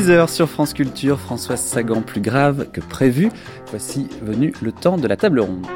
10h sur France Culture, Françoise Sagan plus grave que prévu. Voici venu le temps de la table ronde.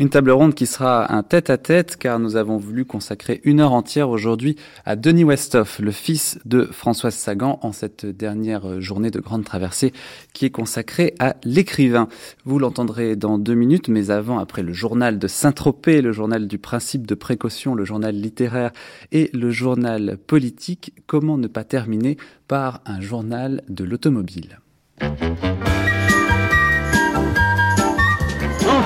Une table ronde qui sera un tête-à-tête car nous avons voulu consacrer une heure entière aujourd'hui à Denis Westhoff, le fils de Françoise Sagan, en cette dernière journée de grande traversée qui est consacrée à l'écrivain. Vous l'entendrez dans deux minutes, mais avant, après le journal de Saint-Tropez, le journal du principe de précaution, le journal littéraire et le journal politique, comment ne pas terminer par un journal de l'automobile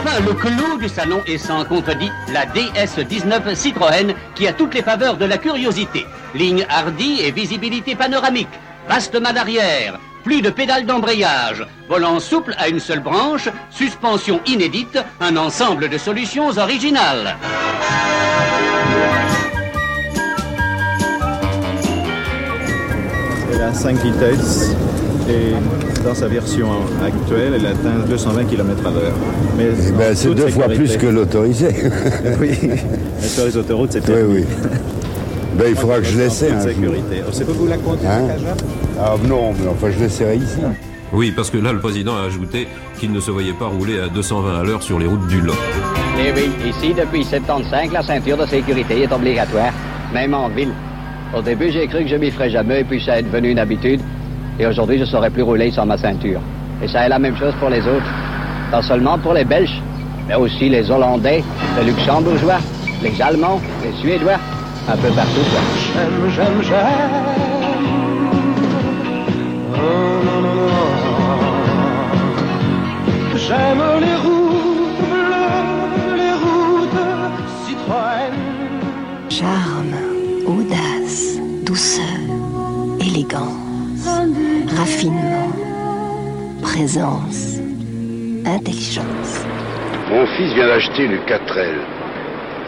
Enfin, le clou du salon est sans contredit la DS19 Citroën qui a toutes les faveurs de la curiosité. Ligne hardie et visibilité panoramique. Vaste main d'arrière. Plus de pédales d'embrayage. Volant souple à une seule branche. Suspension inédite. Un ensemble de solutions originales. Elle a 5 vitesses et dans sa version actuelle, elle atteint 220 km à l'heure. Mais eh ben, c'est deux fois plus que l'autorisé. oui, mais sur les autoroutes, c'est Oui, oui. Ben, il faudra que je l'essaie. Hein, sécurité. C'est pas vous la conduire, hein Ah non, mais enfin, je l'essaierai ici. Oui, parce que là, le président a ajouté qu'il ne se voyait pas rouler à 220 à l'heure sur les routes du Lot. Eh oui, ici, depuis 75, la ceinture de sécurité est obligatoire, même en ville. Au début, j'ai cru que je m'y ferais jamais, et puis ça est devenu une habitude. Et aujourd'hui, je ne saurais plus rouler sans ma ceinture. Et ça est la même chose pour les autres. Pas seulement pour les Belges, mais aussi les Hollandais, les Luxembourgeois, les Allemands, les Suédois, un peu partout. J'aime, j'aime, j'aime. J'aime les routes bleues, les routes Citroën. Charme, audace, douceur, élégance raffinement, présence, intelligence. Mon fils vient d'acheter une 4L.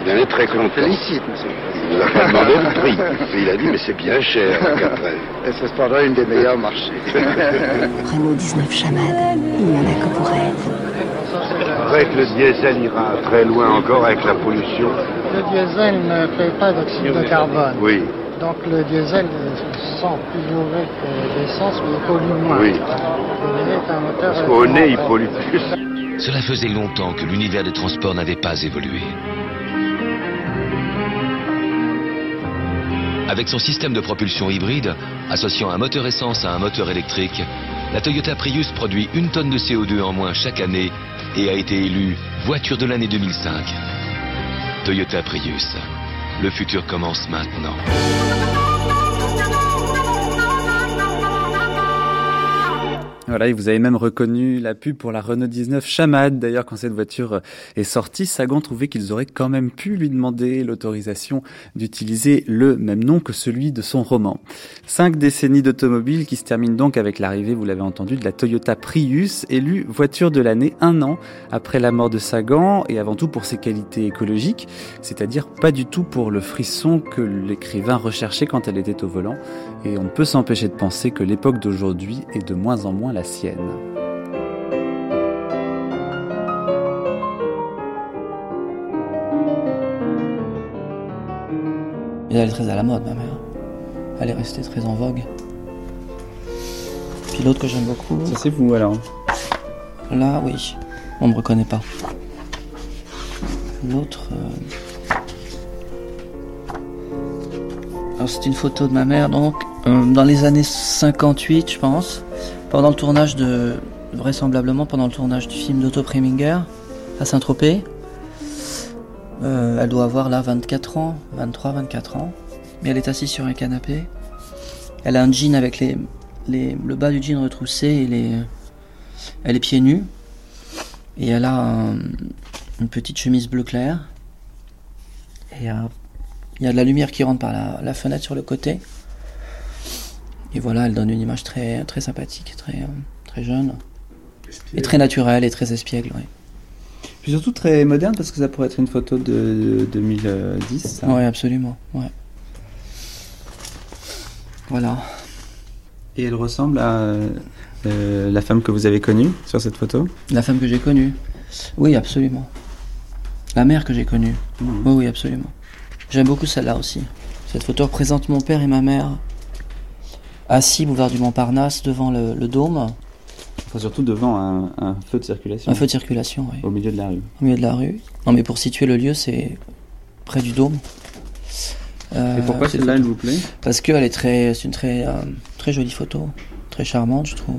Il en est très content. Félicite, monsieur. Il nous a pas demandé le prix. il a dit, mais c'est bien cher, la 4L. Et c'est cependant une des meilleures marchés. Renault 19 Chamade, il n'y en a que pour elle. Avec le diesel ira très loin encore avec la pollution. Le diesel ne fait pas d'oxyde de carbone. Oui. Donc le diesel sent plus mauvais que l'essence, mais il pollue moins. Oui. est un moteur Parce qu'au nez, il pollue plus. Cela faisait longtemps que l'univers des transports n'avait pas évolué. Avec son système de propulsion hybride, associant un moteur essence à un moteur électrique, la Toyota Prius produit une tonne de CO2 en moins chaque année et a été élue voiture de l'année 2005. Toyota Prius. Le futur commence maintenant. Voilà, et vous avez même reconnu la pub pour la Renault 19 Chamade. D'ailleurs, quand cette voiture est sortie, Sagan trouvait qu'ils auraient quand même pu lui demander l'autorisation d'utiliser le même nom que celui de son roman. Cinq décennies d'automobile qui se terminent donc avec l'arrivée, vous l'avez entendu, de la Toyota Prius, élue voiture de l'année un an après la mort de Sagan et avant tout pour ses qualités écologiques, c'est-à-dire pas du tout pour le frisson que l'écrivain recherchait quand elle était au volant. Et on ne peut s'empêcher de penser que l'époque d'aujourd'hui est de moins en moins la sienne. elle est très à la mode, ma mère. Elle est restée très en vogue. Puis l'autre que j'aime beaucoup. Ça, c'est vous alors Là, oui. On me reconnaît pas. L'autre. Euh, alors, c'est une photo de ma mère, donc, euh, dans les années 58, je pense pendant le tournage de, vraisemblablement pendant le tournage du film d'Otto Preminger à Saint-Tropez. Euh, elle doit avoir là 24 ans, 23, 24 ans. Mais elle est assise sur un canapé. Elle a un jean avec les, le bas du jean retroussé et les, elle est pieds nus. Et elle a une petite chemise bleu clair. Et euh, il y a de la lumière qui rentre par la fenêtre sur le côté. Et voilà, elle donne une image très, très sympathique, très, euh, très jeune. Et très naturelle et très espiègle, oui. Puis surtout très moderne parce que ça pourrait être une photo de 2010. Oui, absolument. Ouais. Voilà. Et elle ressemble à, Euh, la femme que vous avez connue sur cette photo? La femme que j'ai connue? Oui, absolument. La mère que j'ai connue Mhm. Oui, oui, absolument. J'aime beaucoup celle-là aussi. Cette photo représente mon père et ma mère assis boulevard du Montparnasse devant le, le dôme, Enfin, surtout devant un, un feu de circulation. un feu de circulation, oui, Au milieu de la rue. au milieu de la rue. Non, mais pour situer le lieu, c'est près du dôme. Euh, Et pourquoi cette celle-là, elle vous plaît? Parce qu'elle est très, c'est une très, euh, très jolie photo, très charmante, je trouve.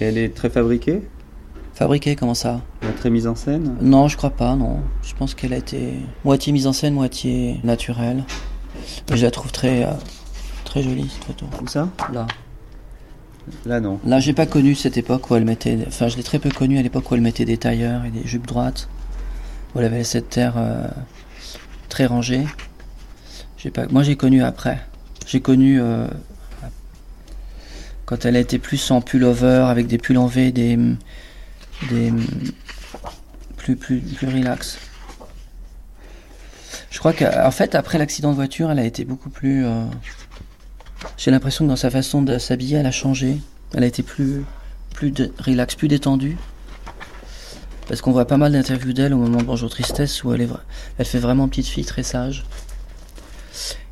Et elle est très fabriquée? Fabriquée, comment ça? Elle est Très mise en scène? Non, je crois pas, non. Je pense qu'elle a été moitié mise en scène, moitié naturelle. Mais je la trouve très, euh, très jolie, cette photo. Où ça? Là. Là, non. Là, j'ai pas connu cette époque où elle mettait. Enfin, je l'ai très peu connue à l'époque où elle mettait des tailleurs et des jupes droites. Où elle avait cette terre euh, très rangée. J'ai pas. Moi, j'ai connu après. J'ai connu euh, quand elle a été plus en pullover avec des pulls en V, des des plus plus plus relax. Je crois qu'en fait, après l'accident de voiture, elle a été beaucoup plus. euh, j'ai l'impression que dans sa façon de s'habiller, elle a changé. Elle a été plus, plus relax, plus détendue. Parce qu'on voit pas mal d'interviews d'elle au moment de Bonjour Tristesse où elle, est, elle fait vraiment petite fille très sage.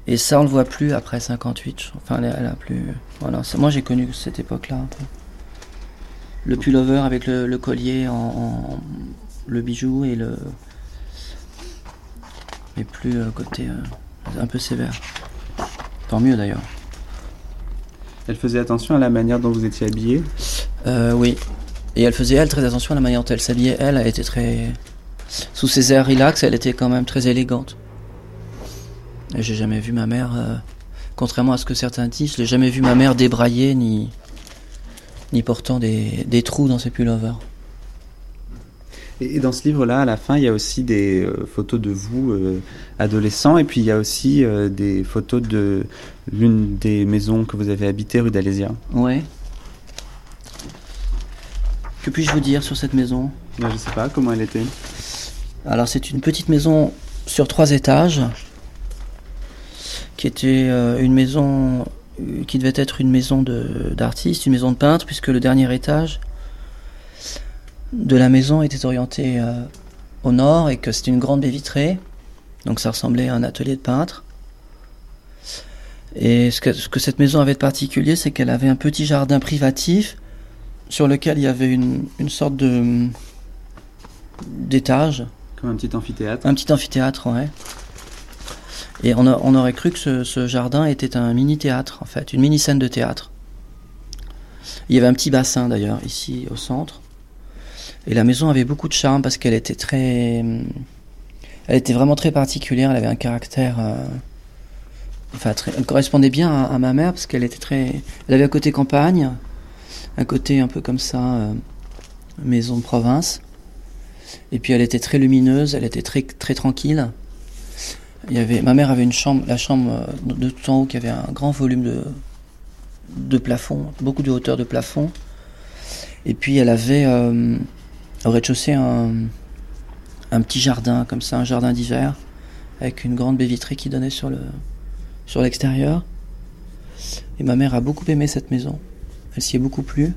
Et ça, on le voit plus après 58. Enfin, elle, a plus. Voilà. Moi, j'ai connu cette époque-là un peu. Le pullover avec le, collier en, en- le bijou et le. Mais plus euh, côté euh, un peu sévère. Tant mieux d'ailleurs. Elle faisait attention à la manière dont vous étiez habillé Euh, oui. Et elle faisait, elle, très attention à la manière dont elle s'habillait. Elle, elle était très. Sous ses airs relax, elle était quand même très élégante. Et j'ai jamais vu ma mère. euh, Contrairement à ce que certains disent, je n'ai jamais vu ma mère débrailler ni. ni portant des, des trous dans ses pullovers. Et dans ce livre-là, à la fin, il y a aussi des euh, photos de vous, euh, adolescents, et puis il y a aussi euh, des photos de l'une des maisons que vous avez habitées, rue d'Alésia. Ouais. Que puis-je vous dire sur cette maison? Ben, je sais pas comment elle était. Alors c'est une petite maison sur trois étages, qui était euh, une maison qui devait être une maison d'artiste, une maison de peintre, puisque le dernier étage de la maison était orienté euh, au nord et que c'était une grande baie vitrée, donc ça ressemblait à un atelier de peintre. Et ce que, ce que cette maison avait de particulier, c'est qu'elle avait un petit jardin privatif sur lequel il y avait une, une sorte de d'étage, Comme un petit amphithéâtre. un petit amphithéâtre, ouais. Et on, a- on aurait cru que ce, ce jardin était un mini-théâtre, en fait, une mini-scène de théâtre. Il y avait un petit bassin, d'ailleurs, ici, au centre. Et la maison avait beaucoup de charme parce qu'elle était très... Elle était vraiment très particulière, elle avait un caractère... euh, Enfin, très- elle correspondait bien à, ma mère parce qu'elle était très... Elle avait un côté campagne, un côté un peu comme ça, euh, maison de province. Et puis elle était très lumineuse, elle était très, très tranquille. Il y avait, ma mère avait une chambre, la chambre euh, de tout en haut qui avait un grand volume de, de plafond, beaucoup de hauteur de plafond. Et puis elle avait euh, au rez-de-chaussée un, un petit jardin, comme ça, un jardin d'hiver, avec une grande baie vitrée qui donnait sur le sur l'extérieur. Et ma mère a beaucoup aimé cette maison. Elle s'y est beaucoup plu.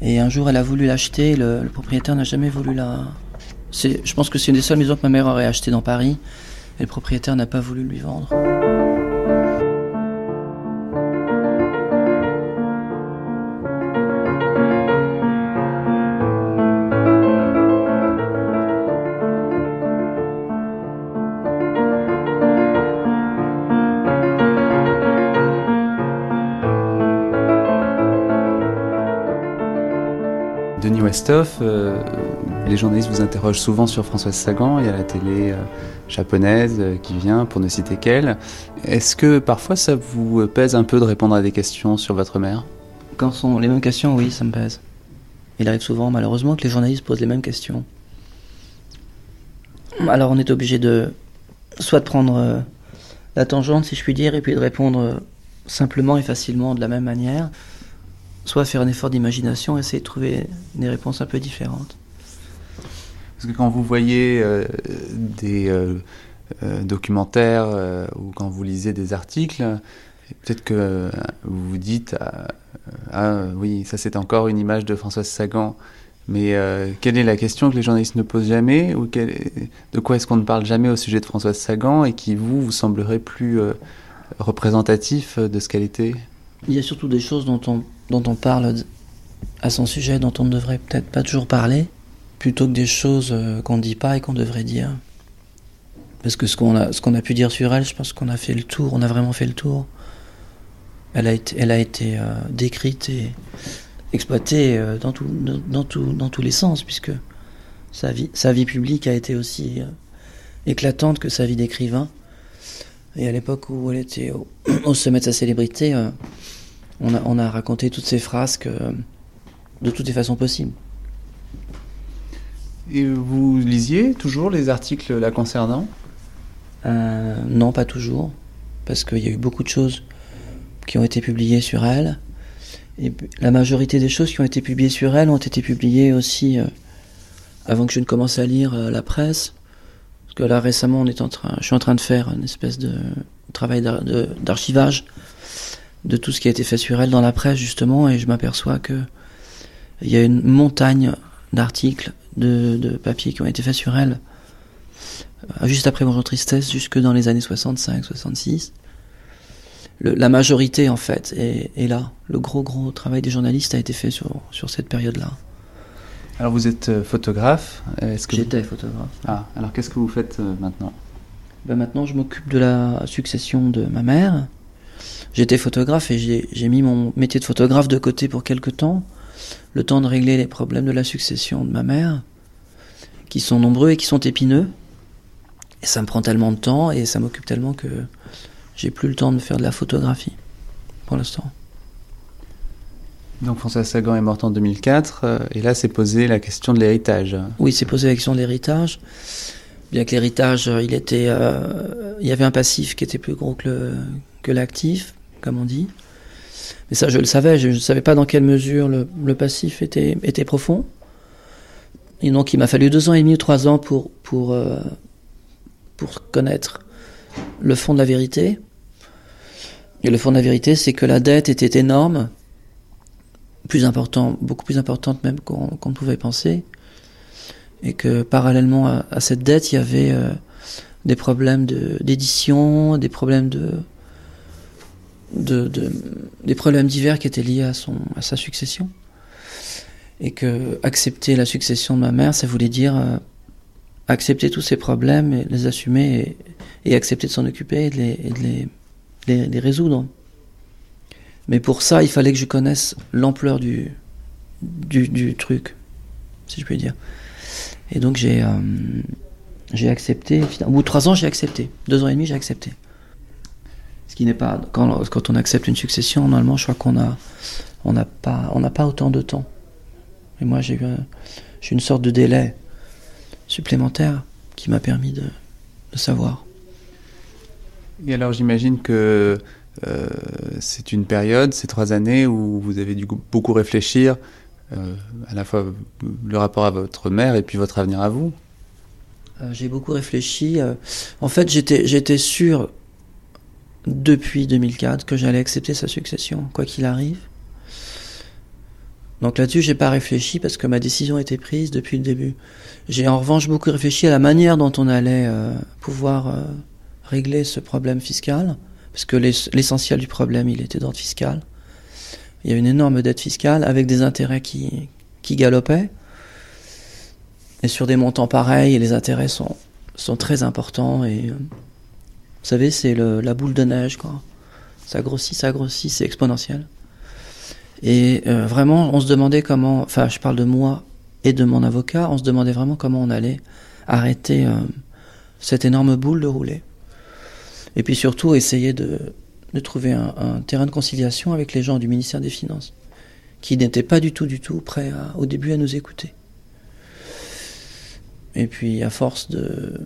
Et un jour, elle a voulu l'acheter. Le, propriétaire n'a jamais voulu la. Je pense que c'est une des seules maisons que ma mère aurait achetées dans Paris. Et le propriétaire n'a pas voulu lui vendre. Westhoff, euh, les journalistes vous interrogent souvent sur Françoise Sagan. Il y a la télé euh, japonaise euh, qui vient, pour ne citer qu'elle. Est-ce que parfois ça vous pèse un peu de répondre à des questions sur votre mère? Quand sont les mêmes questions, oui, ça me pèse. Il arrive souvent, malheureusement, que les journalistes posent les mêmes questions. Alors on est obligé de soit de prendre la tangente, si je puis dire, et puis de répondre simplement et facilement de la même manière, soit faire un effort d'imagination, essayer de trouver des réponses un peu différentes. Parce que quand vous voyez euh, des euh, euh, documentaires ou quand vous lisez des articles, peut-être que vous vous dites, euh, ah oui, ça c'est encore une image de Françoise Sagan. Mais quelle est la question que les journalistes ne posent jamais ou de quoi est-ce qu'on ne parle jamais au sujet de Françoise Sagan et qui vous vous semblerait plus représentatif de ce qu'elle était? Il y a surtout des choses dont on, dont on parle à son sujet dont on ne devrait peut-être pas toujours parler, plutôt que des choses euh, qu'on ne dit pas et qu'on devrait dire. Parce que ce qu'on a, a pu dire sur elle, je pense qu'on a fait le tour, on a vraiment fait le tour. Elle a été, elle a été décrite et exploité euh, dans, dans, dans tous les sens, puisque sa vie, sa vie publique a été aussi euh, éclatante que sa vie d'écrivain. Et à l'époque où elle était au, sommet de sa célébrité, euh, on, a, on a raconté toutes ces phrases de toutes les façons possibles. Et vous lisiez toujours les articles la concernant? Non, pas toujours, parce qu'il y a eu beaucoup de choses qui ont été publiées sur elle. Et la majorité des choses qui ont été publiées sur elle ont été publiées aussi euh, avant que je ne commence à lire euh, la presse. Parce que là récemment, on est en train, je suis en train de faire une espèce de travail d'archivage de tout ce qui a été fait sur elle dans la presse justement, et je m'aperçois que il y a une montagne d'articles, de, de papiers qui ont été faits sur elle euh, juste après Bonjour Tristesse, jusque dans les années 65-66 la majorité en fait est, là. Le gros gros travail des journalistes a été fait sur, sur cette période-là. Alors vous êtes euh, photographe. J'étais photographe. Ah, alors qu'est-ce que vous faites euh, maintenant? Ben Maintenant je m'occupe de la succession de ma mère. J'étais photographe et j'ai mis mon métier de photographe de côté pour quelque temps. Le temps de régler les problèmes de la succession de ma mère, qui sont nombreux et qui sont épineux. Et ça me prend tellement de temps et ça m'occupe tellement que j'ai plus le temps de faire de la photographie pour l'instant. Donc François Sagan est morte en 2004 euh, et là s'est posé la question de l'héritage. Oui, c'est posé la question de l'héritage. Bien que l'héritage, euh, il était, euh, il y avait un passif qui était plus gros que, que l'actif, comme on dit. Mais ça, je le savais. Je ne savais pas dans quelle mesure le, passif était, était profond. Et donc, il m'a fallu deux ans et demi ou trois ans pour pour pour connaître le fond de la vérité. Et le fond de la vérité, c'est que la dette était énorme, plus important, beaucoup plus importante même qu'on ne pouvait penser, et que parallèlement à, cette dette, il y avait euh, des problèmes d'édition, des problèmes de, de, des problèmes divers qui étaient liés à son à sa succession, et que accepter la succession de ma mère, ça voulait dire euh, accepter tous ces problèmes et les assumer et, accepter de s'en occuper et de, les, les, résoudre. Mais pour ça, il fallait que je connaisse l'ampleur du, du, truc, si je puis dire. Et donc j'ai euh, accepté. Au bout de trois ans, j'ai accepté. Deux ans et demi, j'ai accepté. Ce qui n'est pas quand, quand on accepte une succession, normalement, je crois qu'on a on n'a pas on n'a pas autant de temps. Et moi, j'ai eu j'ai une sorte de délai supplémentaire qui m'a permis de, de savoir. Et alors j'imagine que euh, c'est une période, ces trois années, où vous avez dû beaucoup réfléchir euh, à la fois le rapport à votre mère et puis votre avenir à vous. Euh, j'ai beaucoup réfléchi. en fait, j'étais, j'étais sûr depuis 2004 que j'allais accepter sa succession, quoi qu'il arrive. Donc là-dessus, j'ai pas réfléchi parce que ma décision était prise depuis le début. J'ai en revanche beaucoup réfléchi à la manière dont on allait pouvoir régler ce problème fiscal, parce que l'essentiel du problème, il était d'ordre fiscal. Il y a une énorme dette fiscale avec des intérêts qui, qui galopaient. Et sur des montants pareils, les intérêts sont, sont très importants. Et euh, savez, c'est la boule de neige, quoi. Ça grossit, ça grossit, c'est exponentiel. Et euh, vraiment, on se demandait comment, enfin, je parle de moi et de mon avocat, on se demandait vraiment comment on allait arrêter euh, cette énorme boule de rouler. Et puis surtout, essayer de trouver un, terrain de conciliation avec les gens du ministère des Finances, qui n'étaient pas du tout, du tout prêts au début à nous écouter. Et puis, à force de,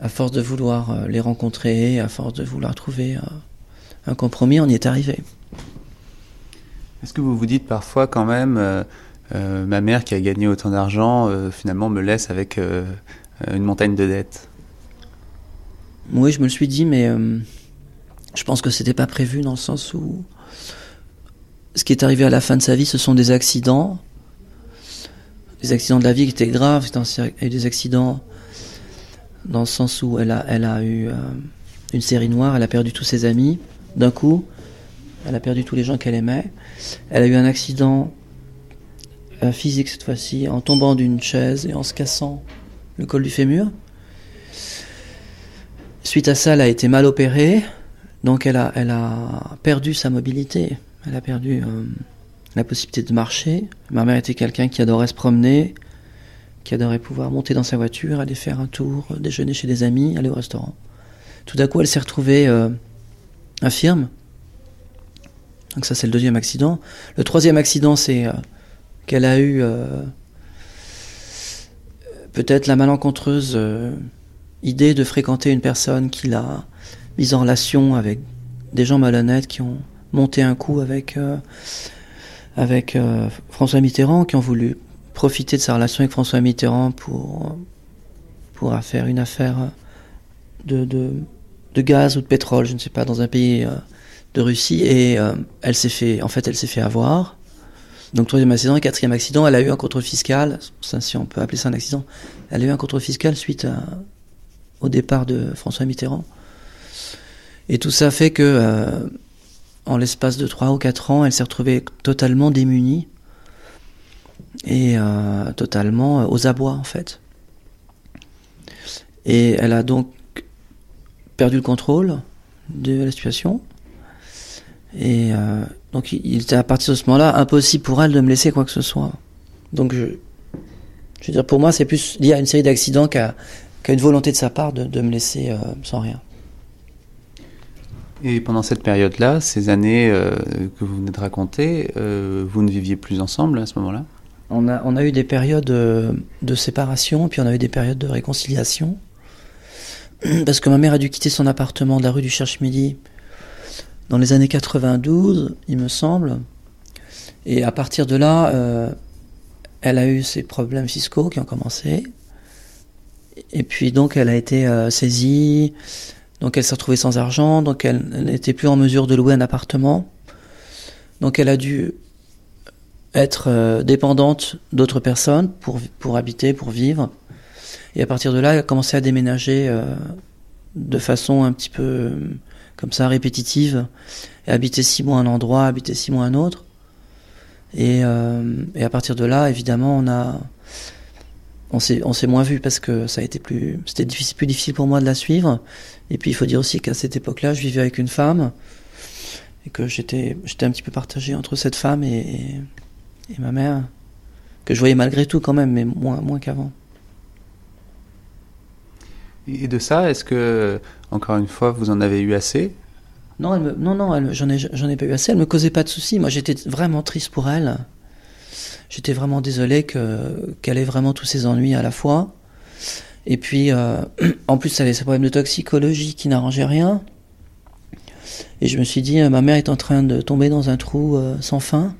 à force de vouloir euh, les rencontrer, à force de vouloir trouver euh, un compromis, on y est arrivé. Est-ce que vous vous dites parfois quand même, euh, ma mère qui a gagné autant d'argent, finalement me laisse avec une montagne de dettes? Oui, je me le suis dit, mais je pense que c'était pas prévu dans le sens où ce qui est arrivé à la fin de sa vie, ce sont des accidents. Des accidents de la vie qui étaient graves. Il y a eu des accidents dans le sens où elle a, elle a eu euh, une série noire, elle a perdu tous ses amis d'un coup. Elle a perdu tous les gens qu'elle aimait. Elle a eu un accident euh, physique cette fois-ci, en tombant d'une chaise et en se cassant le col du fémur. Suite à ça, elle a été mal opérée, donc elle a, elle a perdu sa mobilité. Elle a perdu euh, la possibilité de marcher. Ma mère était quelqu'un qui adorait se promener, qui adorait pouvoir monter dans sa voiture, aller faire un tour, déjeuner chez des amis, aller au restaurant. Tout d'un coup, elle s'est retrouvée euh, infirme. Donc ça, c'est le deuxième accident. Le troisième accident, c'est euh, qu'elle a eu peut-être la malencontreuse idée de fréquenter une personne qui l'a mise en relation avec des gens malhonnêtes qui ont monté un coup avec, euh, avec euh, François Mitterrand, qui ont voulu profiter de sa relation avec François Mitterrand pour, pour faire une affaire de, de, gaz ou de pétrole, je ne sais pas, dans un pays euh, de Russie. Et elle s'est fait, en fait, elle s'est fait avoir. Donc troisième accident quatrième accident, elle a eu un contrôle fiscal, si on peut appeler ça un accident, elle a eu un contrôle fiscal suite au départ de François Mitterrand. Et tout ça fait que, euh, en l'espace de 3 ou 4 ans, elle s'est retrouvée totalement démunie et euh, totalement euh, aux abois, en fait. Et elle a donc perdu le contrôle de la situation. Et donc, il était à partir de ce moment-là impossible pour elle de me laisser quoi que ce soit. Donc, je, je veux dire, pour moi, c'est plus lié à une série d'accidents qu'à une volonté de sa part de, me laisser euh, sans rien. Et pendant cette période-là, ces années euh, que vous venez de raconter, euh, vous ne viviez plus ensemble à ce moment-là? On a, eu des périodes de séparation, puis on a eu des périodes de réconciliation. Parce que ma mère a dû quitter son appartement de la rue du Cherche-Midi dans les années 92, il me semble. Et à partir de là, elle a eu ses problèmes fiscaux qui ont commencé. Et puis donc elle a été euh, saisie, donc elle s'est retrouvée sans argent, donc elle n'était plus en mesure de louer un appartement. Donc elle a dû être euh, dépendante d'autres personnes pour, pour habiter, pour vivre. Et à partir de là, elle a commencé à déménager euh, de façon un petit peu comme ça répétitive, et habiter six mois un endroit, habiter six mois un autre. Et, et à partir de là, évidemment, on a on s'est on s'est moins vu parce que ça a été plus c'était plus difficile pour moi de la suivre et puis il faut dire aussi qu'à cette époque-là je vivais avec une femme et que j'étais j'étais un petit peu partagé entre cette femme et, ma mère que je voyais malgré tout quand même mais moins moins qu'avant et de ça est-ce que encore une fois vous en avez eu assez? Non elle me, non non j'en ai j'en ai pas eu assez elle me causait pas de soucis moi j'étais vraiment triste pour elle j'étais vraiment désolé que, qu'elle ait vraiment tous ses ennuis à la fois. Et puis, euh, en plus, elle avait ce problème de toxicologie qui n'arrangeait rien. Et je me suis dit, euh, ma mère est en train de tomber dans un trou euh, sans fin.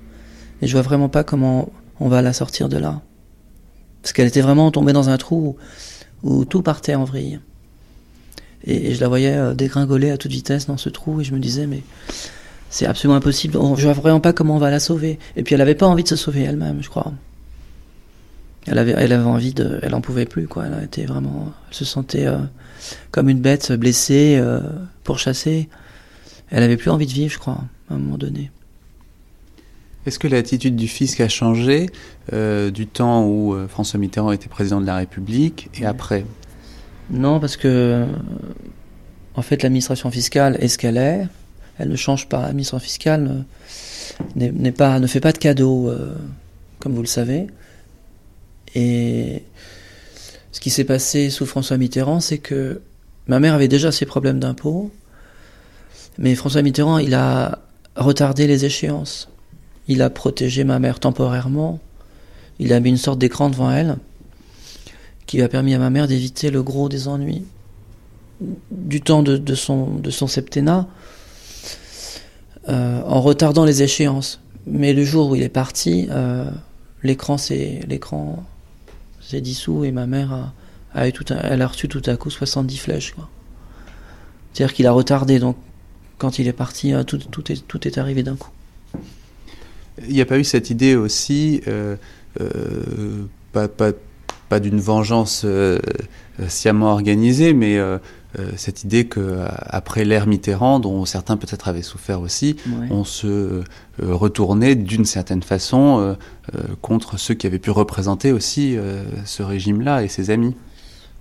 Et je vois vraiment pas comment on va la sortir de là. Parce qu'elle était vraiment tombée dans un trou où, tout partait en vrille. Et, je la voyais dégringoler à toute vitesse dans ce trou. Et je me disais, mais c'est absolument impossible. Je ne vois vraiment pas comment on va la sauver. Et puis elle n'avait pas envie de se sauver elle-même, je crois. Elle avait, elle avait envie de, elle en pouvait plus quoi. Elle était vraiment, elle se sentait euh, comme une bête blessée, euh, pourchassée. Elle avait plus envie de vivre, je crois, à un moment donné. Est-ce que l'attitude du fisc a changé euh, du temps où euh, François Mitterrand était président de la République et après? Non, parce que en fait l'administration fiscale est ce qu'elle est elle ne change pas. L'administration fiscale n'est pas, ne fait pas de cadeaux, euh, comme vous le savez. Et ce qui s'est passé sous François Mitterrand, c'est que ma mère avait déjà ses problèmes d'impôts, mais François Mitterrand, il a retardé les échéances. Il a protégé ma mère temporairement. Il a mis une sorte d'écran devant elle qui a permis à ma mère d'éviter le gros des ennuis. Du temps de, son, septennat, euh, en retardant les échéances. Mais le jour où il est parti, euh, l'écran s'est dissous et ma mère a, elle a reçu tout à coup 70 flèches. C'est-à-dire qu'il a retardé. Donc quand il est parti, euh, tout est arrivé d'un coup. Il n'y a pas eu cette idée aussi, euh, euh, pas, pas, pas d'une vengeance euh, sciemment organisée, mais cette idée que après l'ère Mitterrand, dont certains peut-être avaient souffert aussi, Ouais. on se retournait d'une certaine façon contre ceux qui avaient pu représenter aussi ce régime-là et ses amis.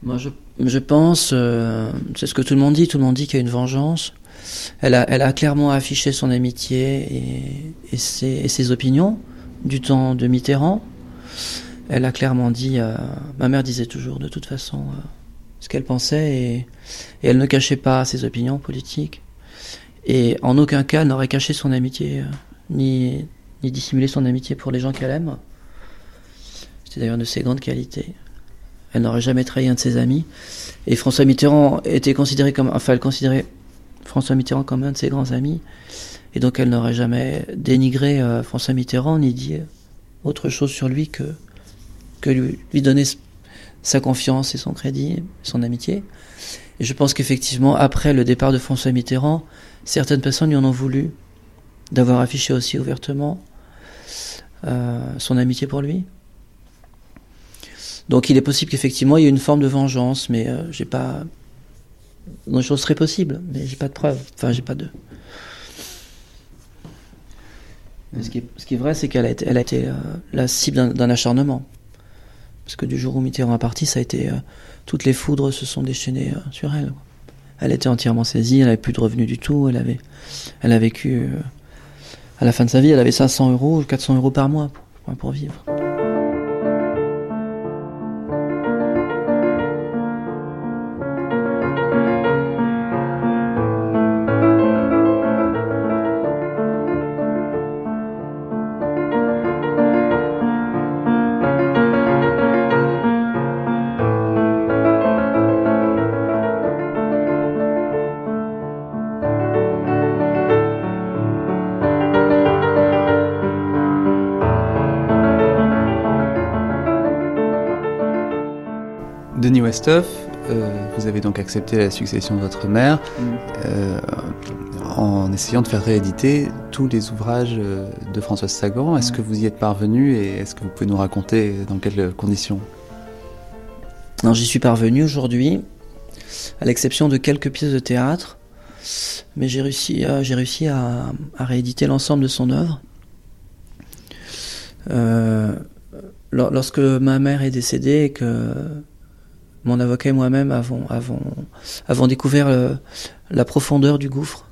Moi, je, je pense, c'est ce que tout le monde dit, tout le monde dit qu'il y a une vengeance. Elle a, clairement affiché son amitié et, ses, opinions du temps de Mitterrand. Elle a clairement dit, euh, ma mère disait toujours de toute façon euh, ce qu'elle pensait et, elle ne cachait pas ses opinions politiques. Et en aucun cas n'aurait caché son amitié, euh, ni, ni dissimulé son amitié pour les gens qu'elle aime. C'était d'ailleurs une de ses grandes qualités. Elle n'aurait jamais trahi un de ses amis. Et François Mitterrand était considéré comme, enfin, elle considérait François Mitterrand comme un de ses grands amis. Et donc, elle n'aurait jamais dénigré euh, François Mitterrand ni dit autre chose sur lui que, que lui, donner sa confiance et son crédit, son amitié. Et je pense qu'effectivement, après le départ de François Mitterrand, certaines personnes lui en ont voulu d'avoir affiché aussi ouvertement euh, son amitié pour lui. Donc il est possible qu'effectivement il y ait une forme de vengeance, mais euh, j'ai pas. Non, chose serait possible, mais j'ai pas de preuves. Enfin, j'ai pas de. Ce qui, est, vrai, c'est qu'elle a été, euh, la cible d'un- acharnement. Parce que du jour où Mitterrand est parti, ça a été. euh, toutes les foudres se sont déchaînées euh, sur elle. Elle était entièrement saisie, elle n'avait plus de revenus du tout, elle avait, elle a vécu. à la fin de sa vie, elle avait 500 euros, 400 euros par mois pour vivre. Westhoff, euh, vous avez donc accepté la succession de votre mère euh, en essayant de faire rééditer tous les ouvrages euh, de Françoise Sagan. Est-ce que vous y êtes parvenu et est-ce que vous pouvez nous raconter dans quelles conditions? Non, j'y suis parvenu aujourd'hui, à l'exception de quelques pièces de théâtre, mais j'ai réussi, à- rééditer l'ensemble de son œuvre. Lor- lorsque ma mère est décédée et que mon avocat et moi-même avons, avons, avons découvert euh, la profondeur du gouffre,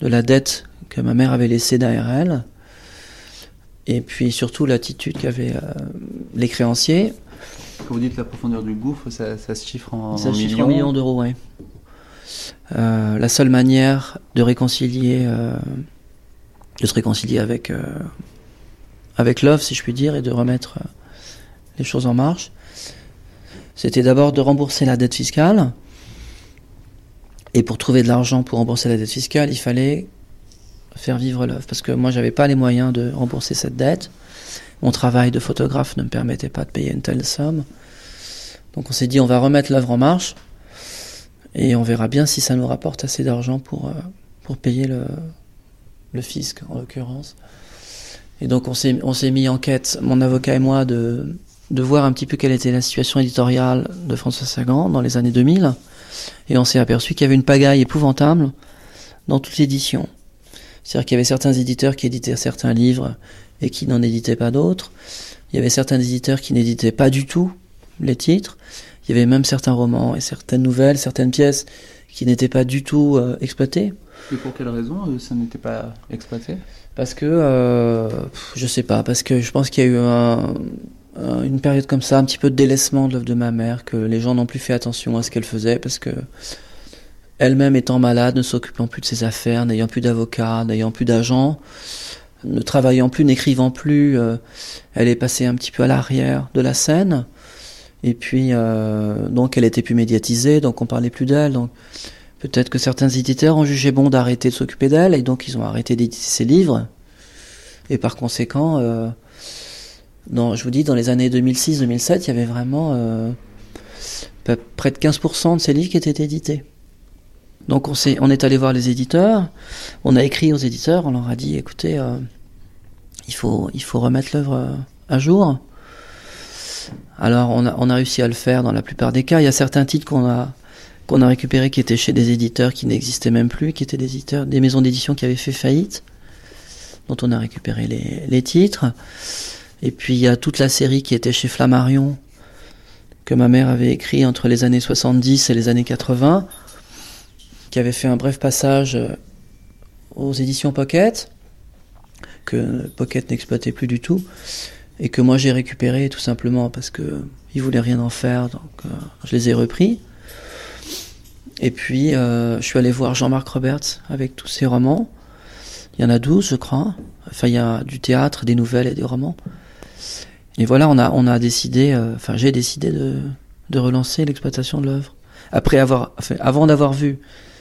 de la dette que ma mère avait laissée derrière elle, et puis surtout l'attitude qu'avaient euh, les créanciers, Quand vous dites la profondeur du gouffre, ça, ça se chiffre en, ça en se chiffre millions en millions d'euros, ouais. Euh, la seule manière de réconcilier, de se réconcilier avec avec l'œuvre, si je puis dire, et de remettre les choses en marche, c'était d'abord de rembourser la dette fiscale. Et pour trouver de l'argent pour rembourser la dette fiscale, il fallait faire vivre l'œuvre, parce que moi, j'avais pas les moyens de rembourser cette dette. Mon travail de photographe ne me permettait pas de payer une telle somme. Donc on s'est dit on va remettre l'œuvre en marche et on verra bien si ça nous rapporte assez d'argent pour, euh, pour payer le, le fisc en l'occurrence. Et donc on s'est, on s'est mis en quête, mon avocat et moi, de, de voir un petit peu quelle était la situation éditoriale de François Sagan dans les années 2000. Et on s'est aperçu qu'il y avait une pagaille épouvantable dans toute l'édition. C'est-à-dire qu'il y avait certains éditeurs qui éditaient certains livres et qui n'en éditaient pas d'autres. Il y avait certains éditeurs qui n'éditaient pas du tout les titres. Il y avait même certains romans et certaines nouvelles, certaines pièces qui n'étaient pas du tout euh, exploitées. Et pour quelle raison euh, ça n'était pas exploité? Parce que, euh, je sais pas, parce que je pense qu'il y a eu un- un- une période comme ça, un petit peu de délaissement de l'œuvre de ma mère, que les gens n'ont plus fait attention à ce qu'elle faisait, parce que elle-même étant malade, ne s'occupant plus de ses affaires, n'ayant plus d'avocat, n'ayant plus d'agent, ne travaillant plus, n'écrivant plus, euh, elle est passée un petit peu à l'arrière de la scène. Et puis, euh, donc, elle était plus médiatisée, donc on parlait plus d'elle. Donc, peut-être que certains éditeurs ont jugé bon d'arrêter de s'occuper d'elle, et donc ils ont arrêté d'éditer ses livres. Et par conséquent, euh, dans, je vous dis, dans les années 2006-2007, il y avait vraiment euh, près de 15% de ses livres qui étaient édités. Donc on, s'est, on est allé voir les éditeurs, on a écrit aux éditeurs, on leur a dit, écoutez, euh, il faut, remettre l'œuvre euh, à jour. Alors on a, on a réussi à le faire dans la plupart des cas. Il y a certains titres qu'on a, qu'on récupérés qui étaient chez des éditeurs qui n'existaient même plus, qui étaient des éditeurs, des maisons d'édition qui avaient fait faillite, dont on a récupéré les titres. Et puis il y a toute la série qui était chez Flammarion, que ma mère avait écrit entre les années 70 et les années 80, qui avait fait un bref passage euh, aux éditions Pocket, que Pocket n'exploitait plus du tout, et que moi j'ai récupéré tout simplement parce que ils voulaient rien en faire, donc euh, je les ai repris. Et puis euh, je suis allé voir Jean-Marc Roberts avec tous ses romans. Il y en a 12 je crois. Enfin il y a du théâtre, des nouvelles et des romans. Et voilà, on a, on a décidé, euh, enfin j'ai décidé de, de relancer l'exploitation de l'œuvre. Après avoir, enfin, avant d'avoir vu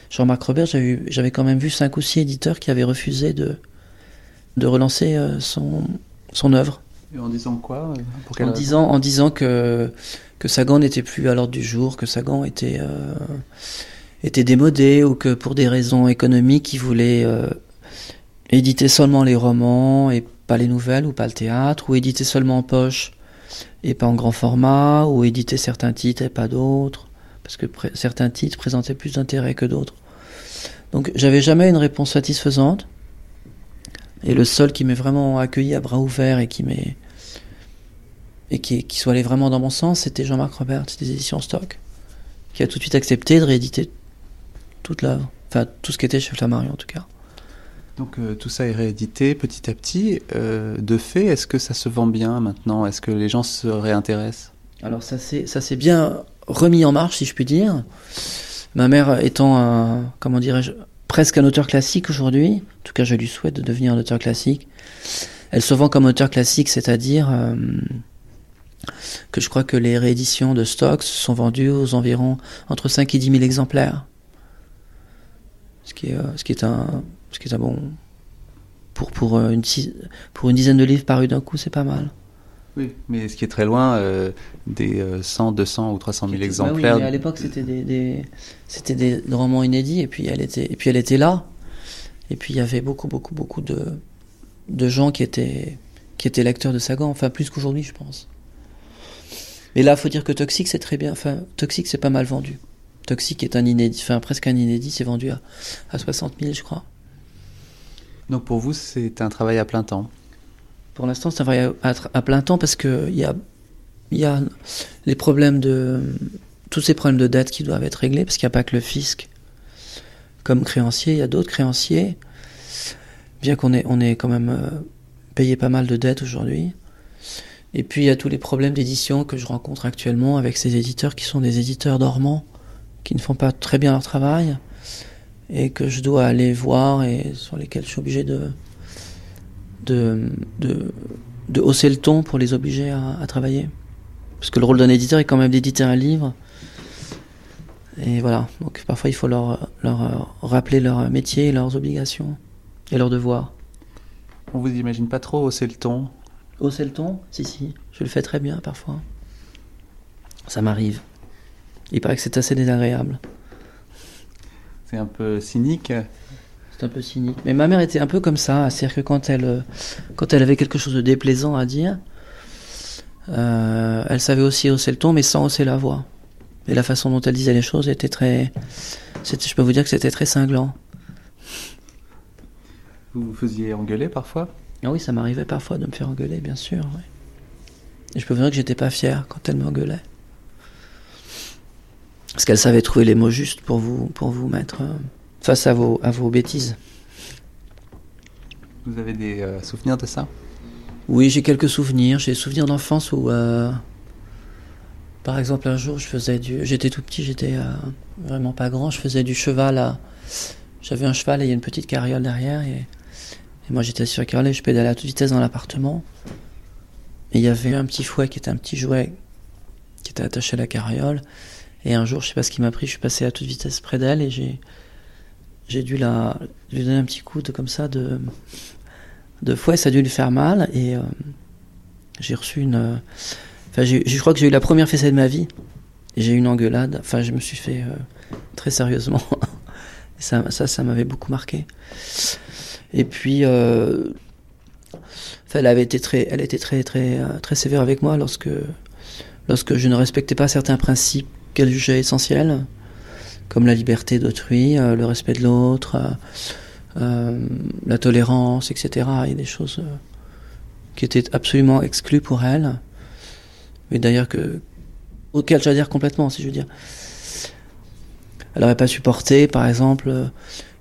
Jean-Marc Robert, j'avais, quand même vu cinq ou six éditeurs qui avaient refusé de, de relancer euh, son, son œuvre. Et en disant quoi euh, Pour En disant, en disant que, que Sagan n'était plus à l'ordre du jour, que Sagan était, euh, était démodé ou que pour des raisons économiques, il voulait euh, éditer seulement les romans et pas les nouvelles ou pas le théâtre, ou éditer seulement en poche et pas en grand format, ou éditer certains titres et pas d'autres, parce que certains titres présentaient plus d'intérêt que d'autres. Donc j'avais jamais une réponse satisfaisante. Et le seul qui m'ait vraiment accueilli à bras ouverts et qui m'est et qui, qui soit allé vraiment dans mon sens, c'était Jean-Marc Robert, des éditions Stock, qui a tout de suite accepté de rééditer toute l'œuvre, enfin tout ce qui était chez Flammarion en tout cas. Donc euh, tout ça est réédité petit à petit. Euh, de fait, est-ce que ça se vend bien maintenant? Est-ce que les gens se réintéressent? Alors ça s'est bien remis en marche si je puis dire. Ma mère étant un comment dirais-je presque un auteur classique aujourd'hui, en tout cas je lui souhaite de devenir un auteur classique. Elle se vend comme auteur classique, c'est-à-dire euh, que je crois que les rééditions de Stock sont vendues aux environs entre 5 et 10 000 exemplaires. Ce qui est un ce qui est un bon pour pour euh, une pour une dizaine de livres parus d'un coup, c'est pas mal. Oui, mais ce qui est très loin euh, des euh, 100, 200 ou 300 000 Bah oui, exemplaires. mais à l'époque, c'était des, des- c'était des romans inédits, et puis elle était, et puis elle était là. Et puis il y avait beaucoup, beaucoup, beaucoup de, de gens qui étaient, qui étaient lecteurs de Sagan, enfin plus qu'aujourd'hui, je pense. Mais là, faut dire que Toxic, c'est très bien. Enfin, Toxic, c'est pas mal vendu. Toxic est un inédit, enfin presque un inédit, c'est vendu à, à 60 000, je crois. Donc pour vous, c'est un travail à plein temps. Pour l'instant, c'est un travail à, plein temps parce que il y a, les problèmes de tous ces problèmes de dette qui doivent être réglés parce qu'il n'y a pas que le fisc comme créancier, il y a d'autres créanciers. Bien qu'on ait, on ait quand même euh, payé pas mal de dettes aujourd'hui. Et puis il y a tous les problèmes d'édition que je rencontre actuellement avec ces éditeurs qui sont des éditeurs dormants, qui ne font pas très bien leur travail et que je dois aller voir et sur lesquels je suis obligé de, de, de, de hausser le ton pour les obliger à, à travailler. Parce que le rôle d'un éditeur est quand même d'éditer un livre. Et voilà, donc parfois il faut leur, leur euh, rappeler leur métier, leurs obligations et leurs devoirs. On vous imagine pas trop hausser le ton? Hausser le ton? Si, si, je le fais très bien parfois. Ça m'arrive. Il paraît que c'est assez désagréable. C'est un peu cynique. C'est un peu cynique. Mais ma mère était un peu comme ça, c'est-à-dire que quand elle, euh, quand elle avait quelque chose de déplaisant à dire, euh, elle savait aussi hausser le ton, mais sans hausser la voix. Et la façon dont elle disait les choses était très, je peux vous dire que c'était très cinglant. Vous vous faisiez engueuler parfois? Ah oui, ça m'arrivait parfois de me faire engueuler, bien sûr. oui. Et je peux vous dire que j'étais pas fier quand elle m'engueulait. Parce qu'elle savait trouver les mots justes pour vous, pour vous mettre euh, face à vos, à vos bêtises. Vous avez des euh, souvenirs de ça? Oui, j'ai quelques souvenirs. J'ai des souvenirs d'enfance où, euh, par exemple, un jour, je faisais du. J'étais tout petit, j'étais euh, vraiment pas grand. Je faisais du cheval à. J'avais un cheval et il y a une petite carriole derrière. Et, et moi, j'étais sur la carriole et je pédalais à toute vitesse dans l'appartement. Et il y avait un petit fouet qui était un petit jouet qui était attaché à la carriole. Et un jour, je sais pas ce qui m'a pris, je suis passé à toute vitesse près d'elle et j'ai. J'ai dû la, lui donner un petit coup de comme ça de, de fouet, ça a dû lui faire mal et euh, j'ai reçu une. euh, Enfin, je crois que j'ai eu la première fessée de ma vie. J'ai eu une engueulade. Enfin, je me suis fait euh, très sérieusement. Ça, ça, ça m'avait beaucoup marqué. Et puis, elle avait été très, elle était très, très, très sévère avec moi lorsque, lorsque je ne respectais pas certains principes qu'elle jugeait essentiels, comme la liberté d'autrui, euh, le respect de l'autre, euh, euh, la tolérance, etc. Il y a des choses qui étaient absolument exclues pour elle, mais d'ailleurs que auxquelles j'adhère complètement, si je veux dire. Elle n'aurait pas supporté, par exemple,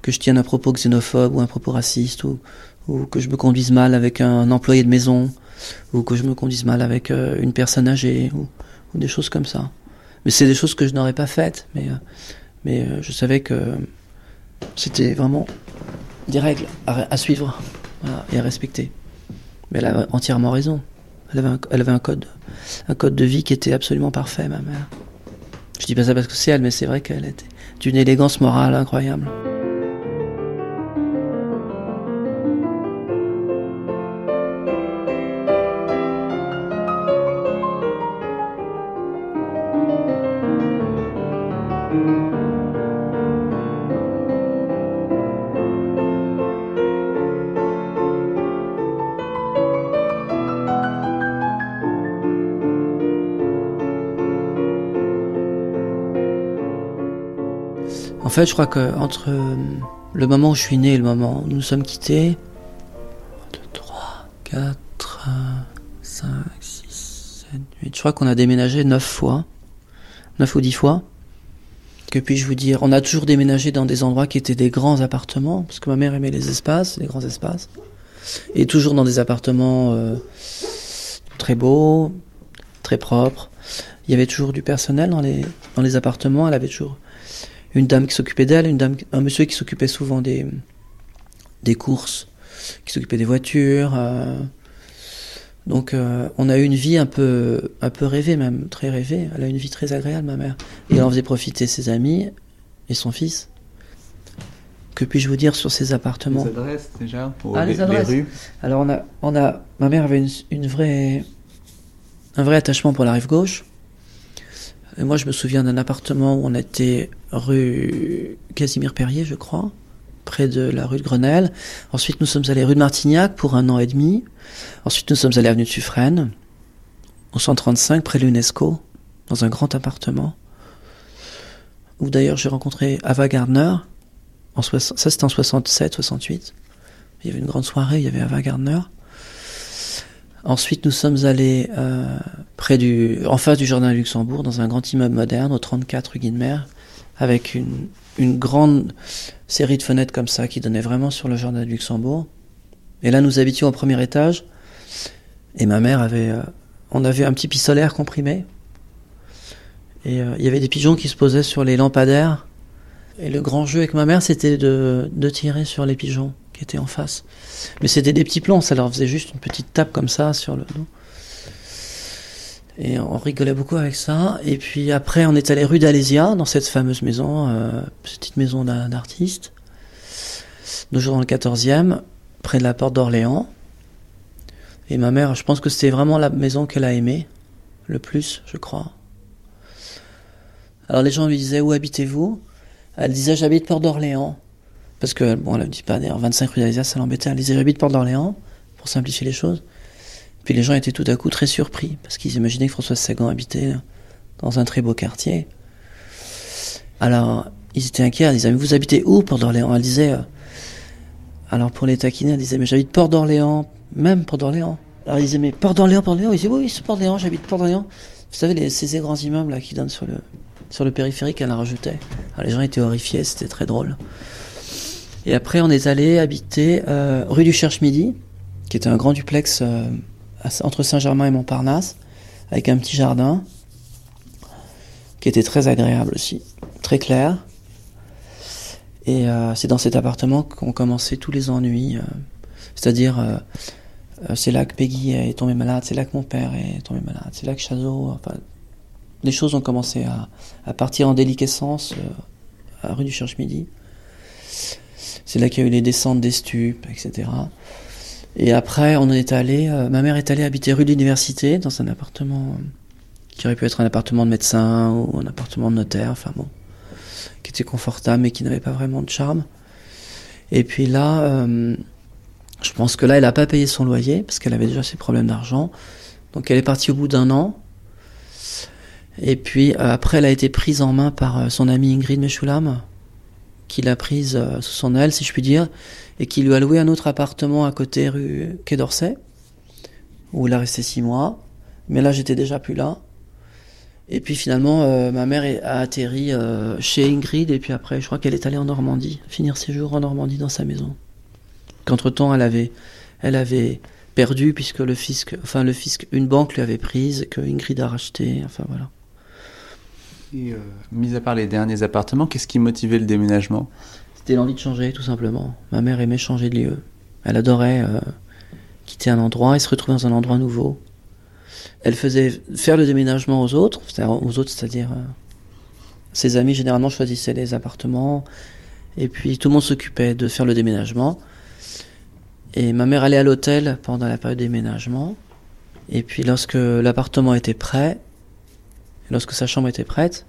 que je tienne un propos xénophobe ou un propos raciste, ou, que je me conduise mal avec un employé de maison, ou que je me conduise mal avec une personne âgée, ou des choses comme ça. Mais c'est des choses que je n'aurais pas faites, mais, euh, mais euh, je savais que c'était vraiment des règles à, suivre et à respecter. Mais elle a entièrement raison. Elle avait un, elle avait un code, un code de vie qui était absolument parfait, ma mère. Je dis pas ça parce que c'est elle, mais c'est vrai qu'elle était d'une élégance morale incroyable. Fait, je crois que entre euh, le moment où je suis né et le moment où nous nous sommes quittés, 1, 2, 3, 4, 5, 6, 7, 8, je crois qu'on a déménagé 9 fois, 9 ou 10 fois. Que puis-je vous dire? On a toujours déménagé dans des endroits qui étaient des grands appartements, parce que ma mère aimait les espaces, les grands espaces. Et toujours dans des appartements euh, très beaux, très propres. Il y avait toujours du personnel dans les, dans les appartements, elle avait toujours une dame qui s'occupait d'elle, une dame, un monsieur qui s'occupait souvent des, des courses, qui s'occupait des voitures. euh. donc euh, on a eu une vie un peu, un peu rêvée même, très rêvée. Elle a eu une vie très agréable, ma mère. Et elle en faisait profiter ses amis et son fils. Que puis-je vous dire sur ces appartements? Les adresses déjà pour Ah, les, les adresses. les rues. Alors on a, on a, ma mère avait une, une vraie, un vrai attachement pour la rive gauche. Moi, je me souviens d'un appartement où on était rue Casimir Perrier, je crois, près de la rue de Grenelle. Ensuite, nous sommes allés rue de Martignac pour un an et demi. Ensuite, nous sommes allés avenue de Suffren, au 135, près de l'UNESCO, dans un grand appartement. Où d'ailleurs j'ai rencontré Ava Gardner. Ça, c'était en 67, 68. Il y avait une grande soirée, il y avait Ava Gardner. Ensuite, nous sommes allés euh, près du, en face du jardin de Luxembourg, dans un grand immeuble moderne, au 34 rue avec une, une grande série de fenêtres comme ça qui donnait vraiment sur le jardin de Luxembourg. Et là, nous habitions au premier étage, et ma mère avait, euh, on avait un petit pistolaire comprimé, et euh, il y avait des pigeons qui se posaient sur les lampadaires. Et le grand jeu avec ma mère, c'était de, de tirer sur les pigeons qui étaient en face. Mais c'était des petits plans, ça leur faisait juste une petite tape comme ça sur le dos. Et on rigolait beaucoup avec ça. Et puis après, on est allé rue d'Alésia, dans cette fameuse maison, euh, petite maison d'un d'artiste. Toujours dans le 14e, près de la porte d'Orléans. Et ma mère, je pense que c'était vraiment la maison qu'elle a aimée, le plus, je crois. Alors les gens lui disaient, où habitez-vous? Elle disait, j'habite Port d'Orléans. Parce que, bon, elle ne dit pas d'ailleurs 25 rue d'Alésia, ça l'embêtait. Elle disait, j'habite Port d'Orléans, pour simplifier les choses. Puis les gens étaient tout à coup très surpris, parce qu'ils imaginaient que Françoise Sagan habitait dans un très beau quartier. Alors, ils étaient inquiets, ils disaient, mais vous habitez où, Port d'Orléans Elle disait, euh, alors pour les taquiner, elle disait, mais j'habite Port d'Orléans, même Port d'Orléans. Alors ils disaient, mais Port d'Orléans, Port d'Orléans Ils disaient, oui, c'est Port d'Orléans, j'habite Port d'Orléans. Vous savez, ces grands immeubles là qui donnent sur le, sur le périphérique, elle en rajoutait. Alors les gens étaient horrifiés, c'était très drôle. Et après, on est allé habiter euh, rue du Cherche-Midi, qui était un grand duplex euh, entre Saint-Germain et Montparnasse, avec un petit jardin, qui était très agréable aussi, très clair. Et euh, c'est dans cet appartement qu'ont commencé tous les ennuis. C'est-à-dire, c'est là que Peggy est tombée malade, c'est là que mon père est tombé malade, c'est là que Chazot. Enfin, les choses ont commencé à, à partir en déliquescence à rue du Cherche-Midi. C'est là qu'il y a eu les descentes des stupes, etc. Et après, on est allé. euh, ma mère est allée habiter rue de l'Université dans un appartement euh, qui aurait pu être un appartement de médecin ou un appartement de notaire. Enfin bon, qui était confortable mais qui n'avait pas vraiment de charme. Et puis là, euh, Je pense que là, elle n'a pas payé son loyer parce qu'elle avait déjà ses problèmes d'argent. Donc elle est partie au bout d'un an. Et puis après, elle a été prise en main par son amie Ingrid Meshulam, qui l'a prise euh, sous son aile, si je puis dire, et qui lui a loué un autre appartement à côté rue Quai d'Orsay, où il a resté six mois. Mais là, j'étais déjà plus là. Et puis finalement, euh, ma mère a atterri euh, chez Ingrid, et puis après, je crois qu'elle est allée en Normandie, finir ses jours en Normandie dans sa maison. Qu'entre-temps, elle avait, elle avait perdu, puisque le fisc, enfin le fisc, une banque lui avait prise, que Ingrid a racheté, enfin voilà. Et, euh, mis à part les derniers appartements, qu'est-ce qui motivait le déménagement? C'était l'envie de changer, tout simplement. Ma mère aimait changer de lieu. Elle adorait euh, quitter un endroit et se retrouver dans un endroit nouveau. Elle faisait faire le déménagement aux autres, c'est-à-dire aux autres, c'est-à-dire euh, ses amis généralement choisissaient les appartements et puis tout le monde s'occupait de faire le déménagement. Et ma mère allait à l'hôtel pendant la période de déménagement. Et puis lorsque l'appartement était prêt, lorsque sa chambre était prête,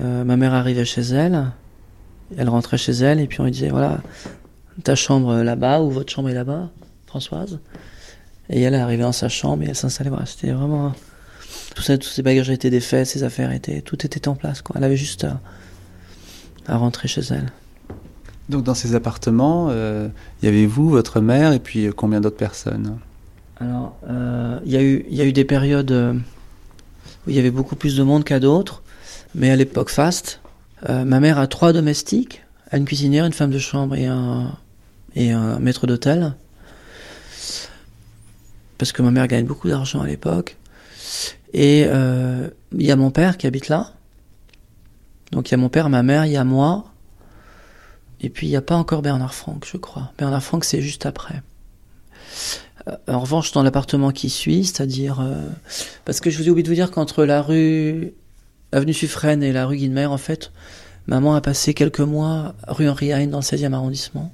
euh, ma mère arrivait chez elle, elle rentrait chez elle et puis on lui disait voilà ta chambre là-bas ou votre chambre est là-bas, Françoise. Et elle arrivait dans sa chambre et elle s'installait. Voilà, c'était vraiment tout ça, tous ses bagages étaient défaits, ses affaires étaient, tout était en place quoi. Elle avait juste à, à rentrer chez elle. Donc dans ces appartements, euh, il y avait vous, votre mère, et puis euh, combien d'autres personnes? Alors, euh, il y, a eu- il y a eu des périodes euh, où il y avait beaucoup plus de monde qu'à d'autres, mais à l'époque faste, euh, ma mère a trois domestiques, une cuisinière, une femme de chambre et un, et un maître d'hôtel. Parce que ma mère gagne beaucoup d'argent à l'époque. Et euh, il y a mon père qui habite là. Donc il y a mon père, ma mère, il y a moi. Et puis il n'y a pas encore Bernard Franck, je crois. Bernard Franck, c'est juste après. Euh, En revanche, dans l'appartement qui suit, c'est-à-dire... euh, parce que je vous ai oublié de vous dire qu'entre la rue Avenue Suffren et la rue Guilmer, en fait, maman a passé quelques mois rue Henri Heine dans le 16e arrondissement,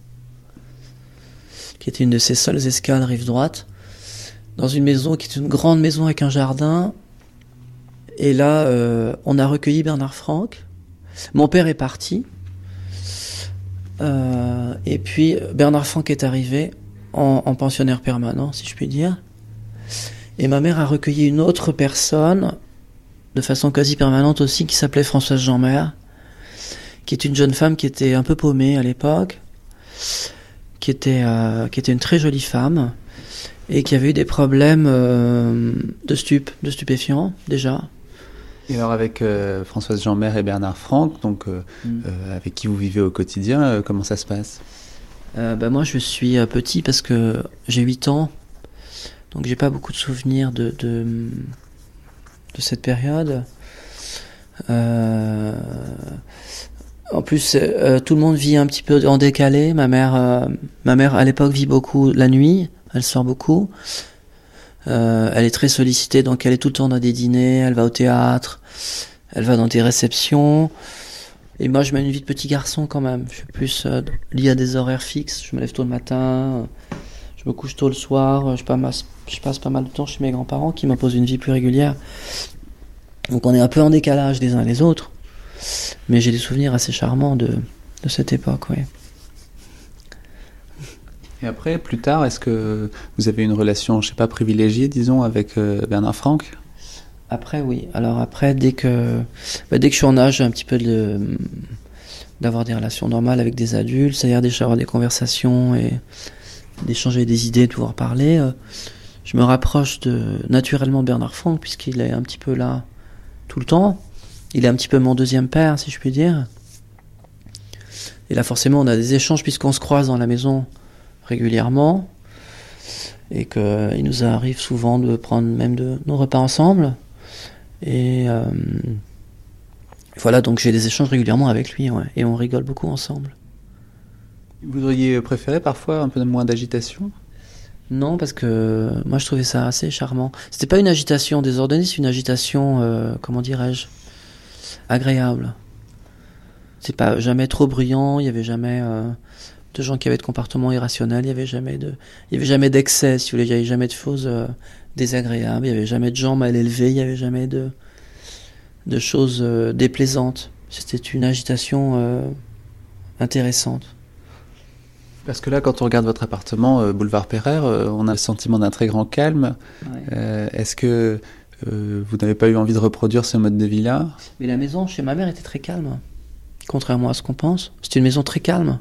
qui était une de ses seules escales rive droite, dans une maison qui est une grande maison avec un jardin. Et là, euh, on a recueilli Bernard Franck. Mon père est parti. Euh, et puis Bernard Franck est arrivé en, en pensionnaire permanent, si je puis dire. Et ma mère a recueilli une autre personne, de façon quasi permanente aussi, qui s'appelait Françoise Jeanmer, qui est une jeune femme qui était un peu paumée à l'époque, qui était, euh, qui était une très jolie femme, et qui avait eu des problèmes euh, de stup, de stupéfiants déjà. Et alors avec euh, Françoise Jeanmer et Bernard Franck, donc euh, Mm. euh, avec qui vous vivez au quotidien, comment ça se passe? Euh, bah, moi, je suis euh, petit parce que j'ai 8 ans, donc j'ai pas beaucoup de souvenirs de, de, cette période. Euh, en plus, euh, tout le monde vit un petit peu en décalé. Ma mère, ma mère à l'époque vit beaucoup la nuit, elle sort beaucoup. Elle est très sollicitée, donc elle est tout le temps dans des dîners, elle va au théâtre, elle va dans des réceptions. Et moi, je mène une vie de petit garçon quand même. Je suis plus euh, lié à des horaires fixes. Je me lève tôt le matin, euh, je me couche tôt le soir. euh, Je passe, pas mal de temps chez mes grands-parents qui m'imposent une vie plus régulière. Donc on est un peu en décalage les uns les autres. Mais j'ai des souvenirs assez charmants de, de cette époque, oui. Et après, plus tard, est-ce que vous avez une relation, je sais pas, privilégiée, disons, avec euh, Bernard Franck? Après, oui. Alors après, dès que, bah, dès que je suis en âge un petit peu de d'avoir des relations normales avec des adultes, c'est-à-dire d'avoir des conversations et d'échanger des idées, de pouvoir parler, euh, je me rapproche de naturellement de Bernard Franck puisqu'il est un petit peu là tout le temps. Il est un petit peu mon deuxième père, si je puis dire. Et là, forcément, on a des échanges puisqu'on se croise dans la maison régulièrement et qu'il nous arrive souvent de prendre même de, nos repas ensemble. Et euh, voilà, donc j'ai des échanges régulièrement avec lui, ouais, et on rigole beaucoup ensemble. Vous auriez préféré parfois un peu moins d'agitation? Non, parce que moi je trouvais ça assez charmant. C'était pas une agitation désordonnée, c'est une agitation, euh, comment dirais-je, agréable. C'est pas jamais trop bruyant, il y avait jamais euh, de gens qui avaient de comportements irrationnels, il y avait jamais de, il y avait jamais d'excès, si vous voulez, il y avait jamais de choses désagréables, il y avait jamais de gens mal élevés, il y avait jamais de de choses euh, déplaisantes. C'était une agitation euh, intéressante. Parce que là, quand on regarde votre appartement, euh, boulevard Pereire, on a le sentiment d'un très grand calme. Ouais. Est-ce que vous n'avez pas eu envie de reproduire ce mode de vie là Mais la maison chez ma mère était très calme. Contrairement à ce qu'on pense. C'est une maison très calme.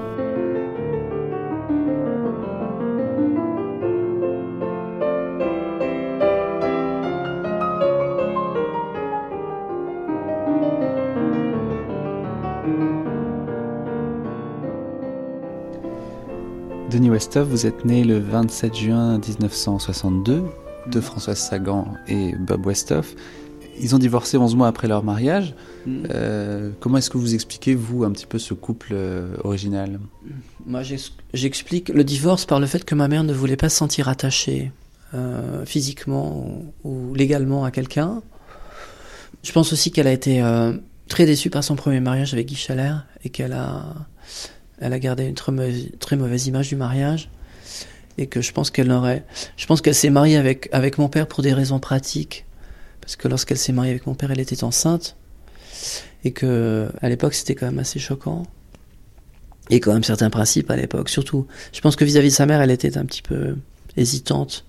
Vous êtes né le 27 juin 1962 de Françoise Sagan et Bob Westhoff. Ils ont divorcé 11 mois après leur mariage. Mm. Euh, comment est-ce que vous expliquez, vous, un petit peu ce couple euh, original? Moi, j'ex- j'explique le divorce par le fait que ma mère ne voulait pas se sentir attachée euh, physiquement ou, ou légalement à quelqu'un. Je pense aussi qu'elle a été très déçue par son premier mariage avec Guy Chalère et qu'elle a, elle a gardé une très mauvaise, image du mariage et que je pense qu'elle aurait, je pense qu'elle s'est mariée avec mon père pour des raisons pratiques parce que lorsqu'elle s'est mariée avec mon père, elle était enceinte et que à l'époque c'était quand même assez choquant et quand même certains principes à l'époque. Surtout, je pense que vis-à-vis de sa mère, elle était un petit peu hésitante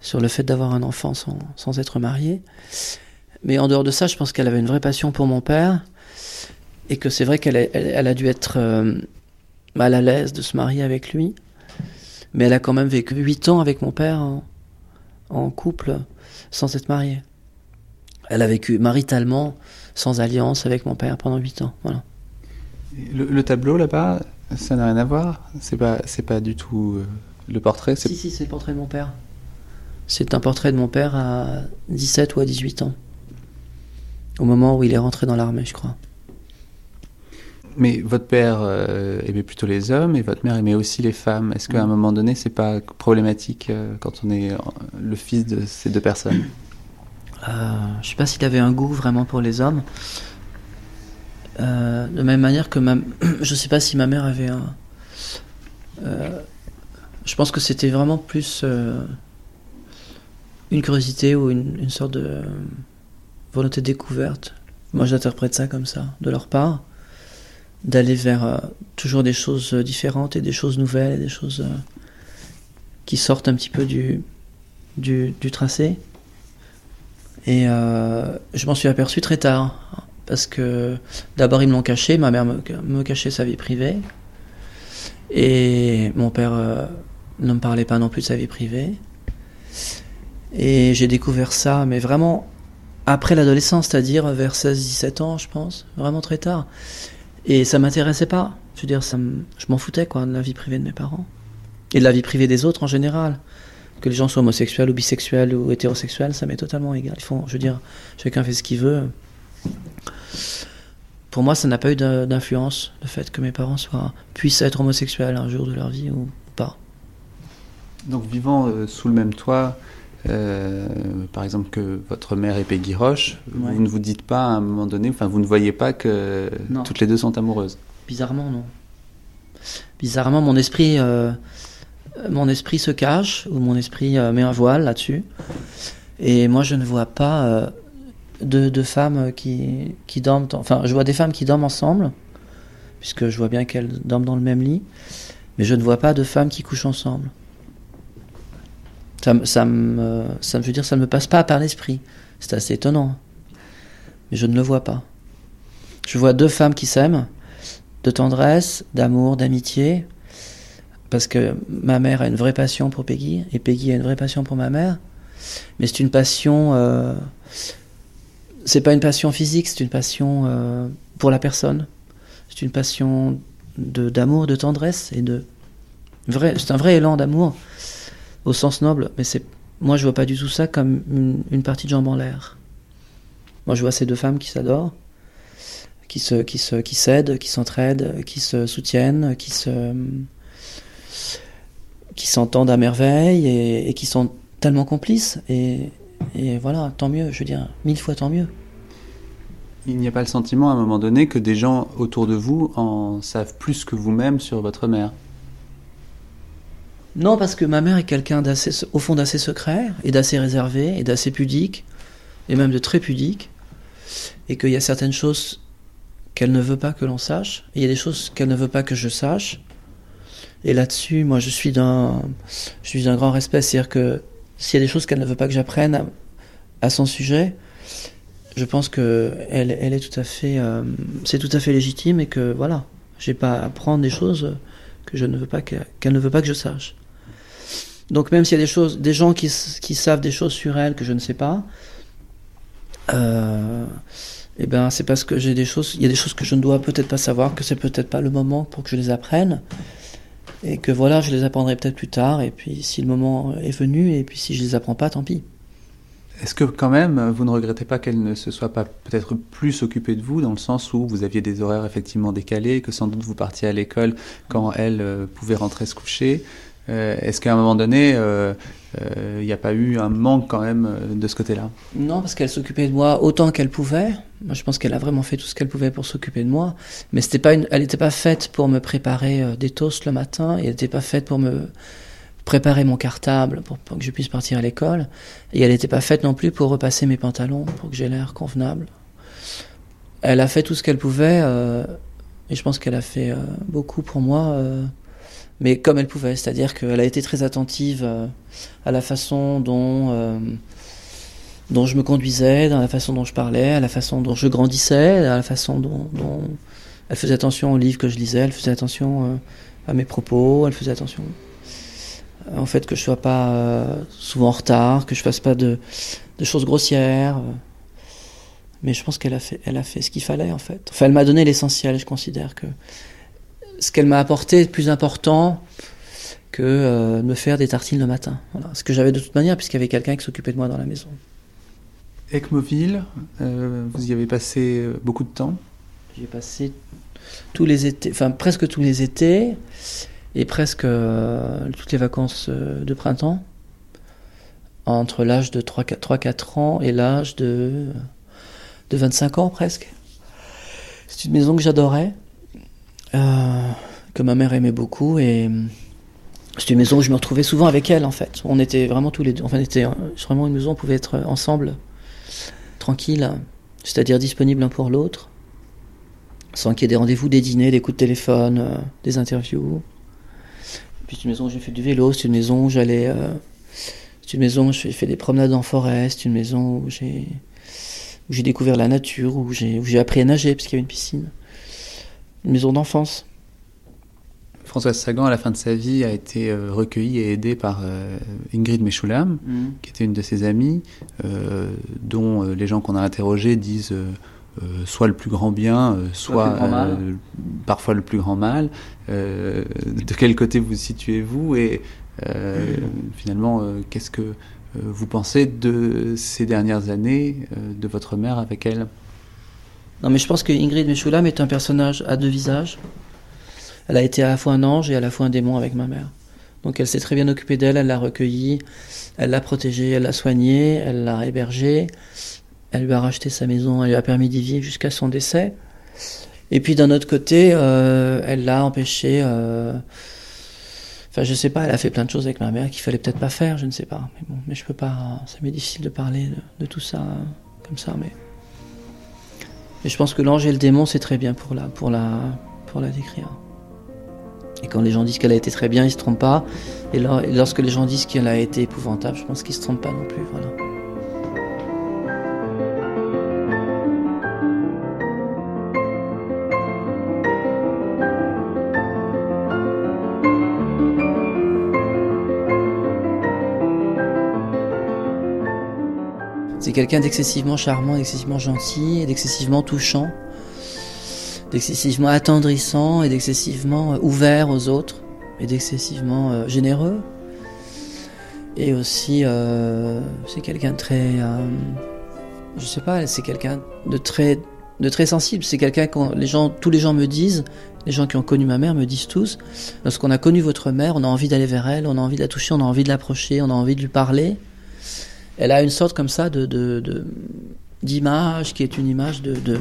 sur le fait d'avoir un enfant sans être mariée. Mais en dehors de ça, je pense qu'elle avait une vraie passion pour mon père et que c'est vrai qu'elle a, elle, elle a dû être euh, mal à l'aise de se marier avec lui. Mais elle a quand même vécu 8 ans avec mon père en, en couple sans être mariée. Elle a vécu maritalement sans alliance avec mon père pendant 8 ans. Voilà. le, le tableau là-bas, ça n'a rien à voir? C'est pas, c'est pas du tout euh, le portrait Si, si, c'est le portrait de mon père. C'est un portrait de mon père à 17 ou à 18 ans. Au moment où il est rentré dans l'armée, je crois. Mais votre père euh, aimait plutôt les hommes et votre mère aimait aussi les femmes. Est-ce qu'à un moment donné, c'est pas problématique euh, quand on est euh, le fils de ces deux personnes? Euh, je sais pas s'il avait un goût vraiment pour les hommes. De même manière que ma... je sais pas si ma mère avait un. Je pense que c'était vraiment plus une curiosité ou une, une sorte de volonté découverte. Moi, j'interprète ça comme ça, de leur part, d'aller vers euh, toujours des choses euh, différentes et des choses nouvelles des choses euh, qui sortent un petit peu du, tracé. Et je m'en suis aperçu très tard. Parce que d'abord, ils me l'ont caché. Ma mère me, me cachait sa vie privée. Et mon père ne me parlait pas non plus de sa vie privée. Et j'ai découvert ça, mais vraiment après l'adolescence, c'est-à-dire vers 16-17 ans, je pense. Vraiment très tard. Et ça m'intéressait pas. Je veux dire, je m'en foutais, quoi, de la vie privée de mes parents. Et de la vie privée des autres en général. Que les gens soient homosexuels ou bisexuels ou hétérosexuels, ça m'est totalement égal. Ils font, je veux dire, chacun fait ce qu'il veut. Pour moi, ça n'a pas eu d'influence, le fait que mes parents soient, puissent être homosexuels un jour de leur vie ou pas. Donc vivant euh, sous le même toit, euh, par exemple que votre mère est Peggy Roche, Ouais. vous ne vous dites pas à un moment donné, enfin vous ne voyez pas que Non. toutes les deux sont amoureuses. Bizarrement, non. Bizarrement, mon esprit, euh, mon esprit se cache, ou mon esprit euh, met un voile là-dessus. Et moi, je ne vois pas de, de femmes qui, qui dorment. Enfin, je vois des femmes qui dorment ensemble, puisque je vois bien qu'elles dorment dans le même lit. Mais je ne vois pas de femmes qui couchent ensemble. Ça, ça me, ça, me- dire, ça ne me passe pas par l'esprit. C'est assez étonnant. Mais je ne le vois pas. Je vois deux femmes qui s'aiment, de tendresse, d'amour, d'amitié, parce que ma mère a une vraie passion pour Peggy, et Peggy a une vraie passion pour ma mère. Mais c'est une passion. euh, c'est pas une passion physique, c'est une passion euh, pour la personne. C'est une passion d'amour, de tendresse et de. C'est un vrai élan d'amour au sens noble. Mais c'est moi, je vois pas du tout ça comme une, partie de jambes en l'air. Moi, je vois ces deux femmes qui s'adorent, qui se, qui se, qui s'aident, qui s'entraident, qui se soutiennent, qui se, qui s'entendent à merveille et, et qui sont tellement complices. Et, et voilà, tant mieux. Je veux dire, mille fois tant mieux. Il n'y a pas le sentiment à un moment donné que des gens autour de vous en savent plus que vous-même sur votre mère. Non, parce que ma mère est quelqu'un d'assez, au fond d'assez secret et d'assez réservé et d'assez pudique et même de très pudique et qu'il y a certaines choses qu'elle ne veut pas que l'on sache et il y a des choses qu'elle ne veut pas que je sache Et là-dessus, moi, je suis d'un, je suis d'un grand respect. C'est-à-dire que s'il y a des choses qu'elle ne veut pas que j'apprenne à, son sujet, je pense que est tout à fait, euh, c'est tout à fait légitime et que voilà, j'ai pas à apprendre des choses qu'elle ne veut pas que je sache. Donc même s'il y a des choses, des gens qui, savent des choses sur elle que je ne sais pas, euh, eh ben c'est parce que j'ai des choses, il y a des choses que je ne dois peut-être pas savoir, que c'est peut-être pas le moment pour que je les apprenne, et que voilà, je les apprendrai peut-être plus tard, et puis si le moment est venu, et puis si je les apprends pas, tant pis. Est-ce que quand même, vous ne regrettez pas qu'elle ne se soit pas peut-être plus occupée de vous, dans le sens où vous aviez des horaires effectivement décalés, que sans doute vous partiez à l'école quand elle euh, pouvait rentrer se coucher Est-ce qu'à un moment donné, euh, il n'y a pas eu un manque quand même de ce côté-là? Non, parce qu'elle s'occupait de moi autant qu'elle pouvait. Moi, je pense qu'elle a vraiment fait tout ce qu'elle pouvait pour s'occuper de moi. Mais c'était pas une... elle n'était pas faite pour me préparer des toasts le matin. Elle n'était pas faite pour me préparer mon cartable pour, que je puisse partir à l'école. Et elle n'était pas faite non plus pour repasser mes pantalons pour que j'ai l'air convenable. Elle a fait tout ce qu'elle pouvait. Euh, et je pense qu'elle a fait euh, beaucoup pour moi. Euh, mais comme elle pouvait, c'est-à-dire qu'elle a été très attentive euh, à la façon dont, euh, dont je me conduisais, dans la façon dont je parlais, à la façon dont je grandissais, à la façon dont, elle faisait attention aux livres que je lisais, elle faisait attention euh, à mes propos, elle faisait attention en fait que je sois pas euh, souvent en retard, que je fasse pas de, de choses grossières. Mais je pense qu'elle a fait, elle a fait ce qu'il fallait en fait. Enfin, elle m'a donné l'essentiel. Je considère que ce qu'elle m'a apporté est plus important que euh, me faire des tartines le matin. Voilà. Ce que j'avais de toute manière, puisqu'il y avait quelqu'un qui s'occupait de moi dans la maison. Ecmoville, euh, vous y avez passé beaucoup de temps J'y ai passé tous les étés, enfin presque tous les étés et presque euh, toutes les vacances euh, de printemps, entre l'âge de 3-4 ans et l'âge de, de 25 ans presque. C'est une maison que j'adorais, euh, que ma mère aimait beaucoup, et c'est une maison où je me retrouvais souvent avec elle en fait. On était vraiment tous les deux, enfin, c'était vraiment une maison où on pouvait être ensemble, tranquille, c'est-à-dire disponible l'un pour l'autre, sans qu'il y ait des rendez-vous, des dîners, des coups de téléphone, euh, des interviews. Puis c'est une maison où j'ai fait du vélo, c'est une maison où j'allais. Euh, c'est une maison où j'ai fait des promenades en forêt, c'est une maison où j'ai où j'ai découvert la nature, où j'ai où j'ai appris à nager parce qu'il y avait une piscine. Une maison d'enfance. Françoise Sagan, à la fin de sa vie, a été euh, recueillie et aidée par euh, Ingrid Meshulam, Mm. qui était une de ses amies, euh, dont euh, les gens qu'on a interrogés disent euh, euh, soit le plus grand bien, euh, soit le grand euh, parfois le plus grand mal. Euh, de quel côté vous situez-vous et euh, finalement, euh, qu'est-ce que euh, vous pensez de ces dernières années euh, de votre mère avec elle? Non, mais je pense que Ingrid Meshulam est un personnage à deux visages. Elle a été à la fois un ange et à la fois un démon avec ma mère. Donc elle s'est très bien occupée d'elle, elle l'a recueillie, elle l'a protégée, elle l'a soignée, elle l'a hébergée, elle lui a racheté sa maison, elle lui a permis d'y vivre jusqu'à son décès. Et puis d'un autre côté, euh, elle l'a empêché. Euh... Enfin, je sais pas, elle a fait plein de choses avec ma mère qu'il fallait peut-être pas faire, je ne sais pas. Mais bon, mais je peux pas. Ça m'est difficile de parler de, tout ça euh, comme ça, mais. Je pense que l'ange et le démon, c'est très bien pour la, pour la, décrire. Et quand les gens disent qu'elle a été très bien, ils se trompent pas. Et lorsque les gens disent qu'elle a été épouvantable, je pense qu'ils se trompent pas non plus. Voilà. C'est quelqu'un d'excessivement charmant, d'excessivement gentil, d'excessivement touchant, d'excessivement attendrissant et d'excessivement euh, ouvert aux autres, et d'excessivement euh, généreux. Et aussi, euh, c'est quelqu'un de très, je sais pas, c'est quelqu'un de très, de très sensible. C'est quelqu'un que les gens, tous les gens me disent, les gens qui ont connu ma mère me disent tous, lorsqu'on a connu votre mère, on a envie d'aller vers elle, on a envie de la toucher, on a envie de l'approcher, on a envie de lui parler elle a une sorte comme ça de, d'image qui est une image de,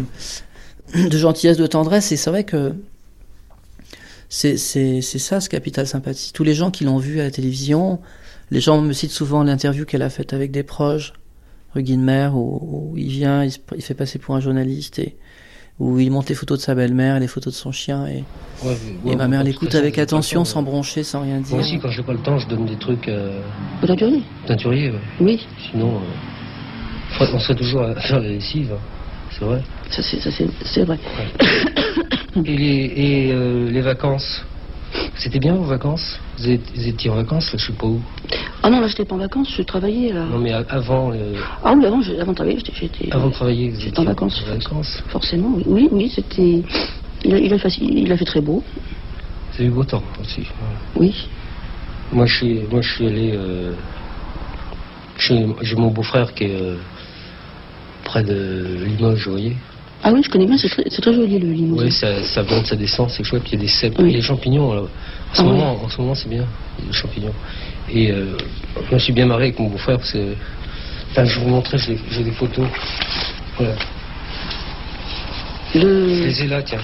gentillesse, de tendresse. Et c'est vrai que c'est, ça ce capital sympathie. Tous les gens qui l'ont vu à la télévision, les gens me citent souvent l'interview qu'elle a faite avec des proches, rue Guilmer, où, il vient, il, il fait passer pour un journaliste et où il monte les photos de sa belle-mère, les photos de son chien, et, Ouais, et ouais, ma mère l'écoute avec attention, temps, sans broncher, sans rien dire. Moi aussi, quand j'ai pas le temps, je donne des trucs euh, Au teinturier teinturiers. ouais. Oui. Sinon, euh, on serait toujours à faire la lessive. hein. C'est vrai. Ça, c'est, ça, c'est, c'est vrai. Et les, et, euh, les vacances C'était bien vos vacances? Vous, êtes- vous étiez en vacances, là, je sais pas où. Ah non, là, j'étais pas en vacances, je travaillais, là. Non, mais avant, euh, Ah oui, avant, avant de travailler, j'étais, avant de travailler, vous j'étais étiez en vacances. en vacances. Forcément, oui. Oui, oui, c'était... Il a, il, a fait, il a fait très beau, Vous avez eu beau temps aussi. oui. Moi, je suis, moi, je suis allé. euh, J'ai mon beau-frère qui est euh, près de Limoges, vous voyez. Ah oui, je connais bien, c'est très, joli, le Limousin. Oui, ça, ça monte, ça descend, c'est chouette. Il y a des cèpes, Oui. et les champignons. là. En ce Ah oui. moment, en ce moment, c'est bien. Les champignons. Et euh, je me suis bien marré avec mon beau-frère parce que. Enfin, je vais vous montrer, j'ai des photos. Voilà. Je Le... les ai là, tiens.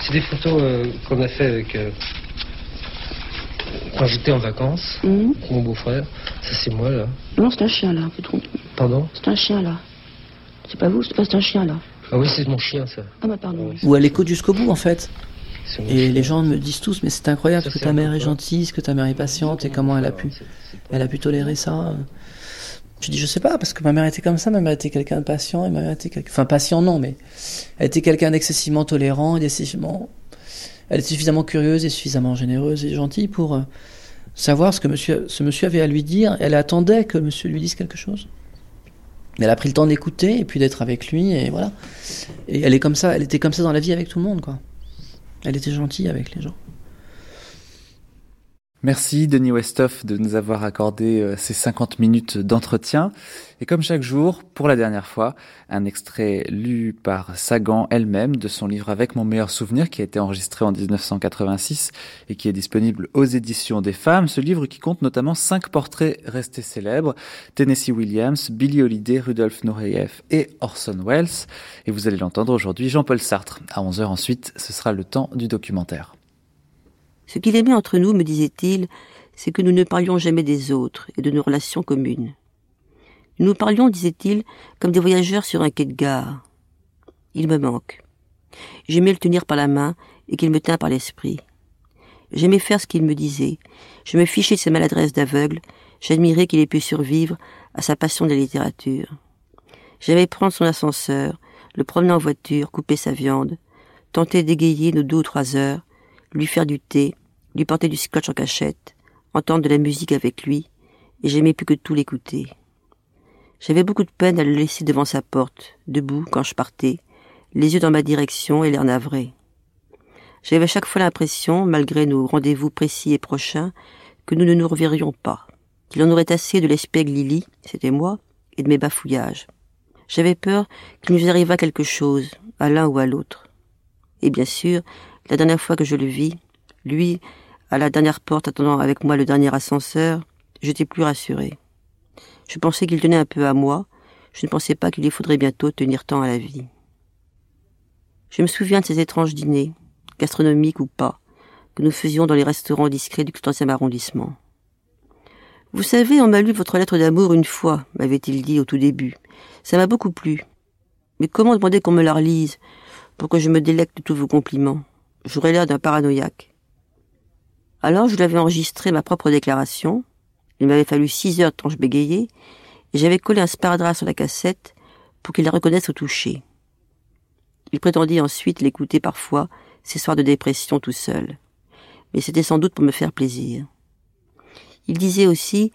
C'est des photos euh, qu'on a fait avec. euh, quand j'étais en vacances, Mhm. avec mon beau-frère. Ça, c'est moi, là. Non, c'est un chien, là. Pardon? C'est un chien, là. C'est pas vous, c'est, c'est un chien, là. Ah oui, c'est mon chien, ça. Ah bah pardon. Ou elle écoute jusqu'au bout, en fait. Et les gens me disent tous, mais c'est incroyable ce que ta mère est gentille, ce que ta mère est patiente, et comment elle a pu, elle a pu tolérer ça. Je dis, je sais pas, parce que ma mère était comme ça, ma mère était quelqu'un de patient, et ma mère était quelqu'un, enfin patient non, mais elle était quelqu'un d'excessivement tolérant, et d'excessivement, elle était suffisamment curieuse et suffisamment généreuse et gentille pour euh, savoir ce que monsieur, ce monsieur avait à lui dire. Elle attendait que monsieur lui dise quelque chose. Elle a pris le temps d'écouter et puis d'être avec lui, et voilà. Et elle est comme ça, elle était comme ça dans la vie avec tout le monde, quoi. Elle était gentille avec les gens. Merci Denis Westhoff de nous avoir accordé euh, ces 50 minutes d'entretien. Et comme chaque jour, pour la dernière fois, un extrait lu par Sagan elle-même de son livre Avec mon meilleur souvenir qui a été enregistré en 1986 et qui est disponible aux éditions des femmes. Ce livre qui compte notamment cinq portraits restés célèbres. Tennessee Williams, Billie Holiday, Rudolf Nureyev et Orson Welles. Et vous allez l'entendre aujourd'hui, Jean-Paul Sartre. À 11h ensuite, ce sera le temps du documentaire. Ce qu'il aimait entre nous, me disait-il, c'est que nous ne parlions jamais des autres et de nos relations communes. Nous parlions, disait-il, comme des voyageurs sur un quai de gare. Il me manque. J'aimais le tenir par la main et qu'il me tint par l'esprit. J'aimais faire ce qu'il me disait. Je me fichais de ses maladresses d'aveugle. J'admirais qu'il ait pu survivre à sa passion de la littérature. J'aimais prendre son ascenseur, le promener en voiture, couper sa viande, tenter d'égayer nos deux ou trois heures, lui faire du thé, lui porter du scotch en cachette, entendre de la musique avec lui, et j'aimais plus que tout l'écouter. J'avais beaucoup de peine à le laisser devant sa porte, debout quand je partais, les yeux dans ma direction et l'air navré. J'avais chaque fois l'impression, malgré nos rendez-vous précis et prochains, que nous ne nous reverrions pas, qu'il en aurait assez de l'espiègle Lily, c'était moi, et de mes bafouillages. J'avais peur qu'il nous arrivât quelque chose, à l'un ou à l'autre. Et bien sûr, la dernière fois que je le vis, lui, à la dernière porte attendant avec moi le dernier ascenseur, j'étais plus rassuré. Je pensais qu'il tenait un peu à moi, je ne pensais pas qu'il lui faudrait bientôt tenir tant à la vie. Je me souviens de ces étranges dîners, gastronomiques ou pas, que nous faisions dans les restaurants discrets du 14e arrondissement. Vous savez, on m'a lu votre lettre d'amour une fois, m'avait-il dit au tout début. Ça m'a beaucoup plu. Mais comment demander qu'on me la relise pour que je me délecte de tous vos compliments? J'aurais l'air d'un paranoïaque. Alors je lui avais enregistré ma propre déclaration. Il m'avait fallu six heures tant je bégayais, et j'avais collé un sparadrap sur la cassette pour qu'il la reconnaisse au toucher. Il prétendit ensuite l'écouter parfois, ces soirs de dépression tout seul. Mais c'était sans doute pour me faire plaisir. Il disait aussi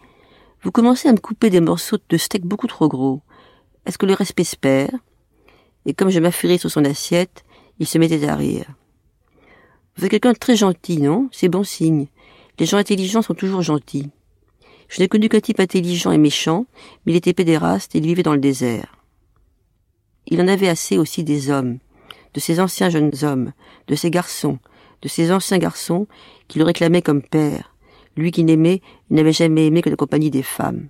Vous commencez à me couper des morceaux de steak beaucoup trop gros. Est-ce que le respect se perd? Et comme je m'affairais sur son assiette, il se mettait à rire. Vous quelqu'un de très gentil, non? C'est bon signe. Les gens intelligents sont toujours gentils. Je n'ai connu qu'un type intelligent et méchant, mais il était pédéraste et il vivait dans le désert. Il en avait assez aussi des hommes, de ces anciens jeunes hommes, de ces garçons, de ces anciens garçons qui le réclamaient comme père, lui qui n'aimait, n'avait jamais aimé que la compagnie des femmes.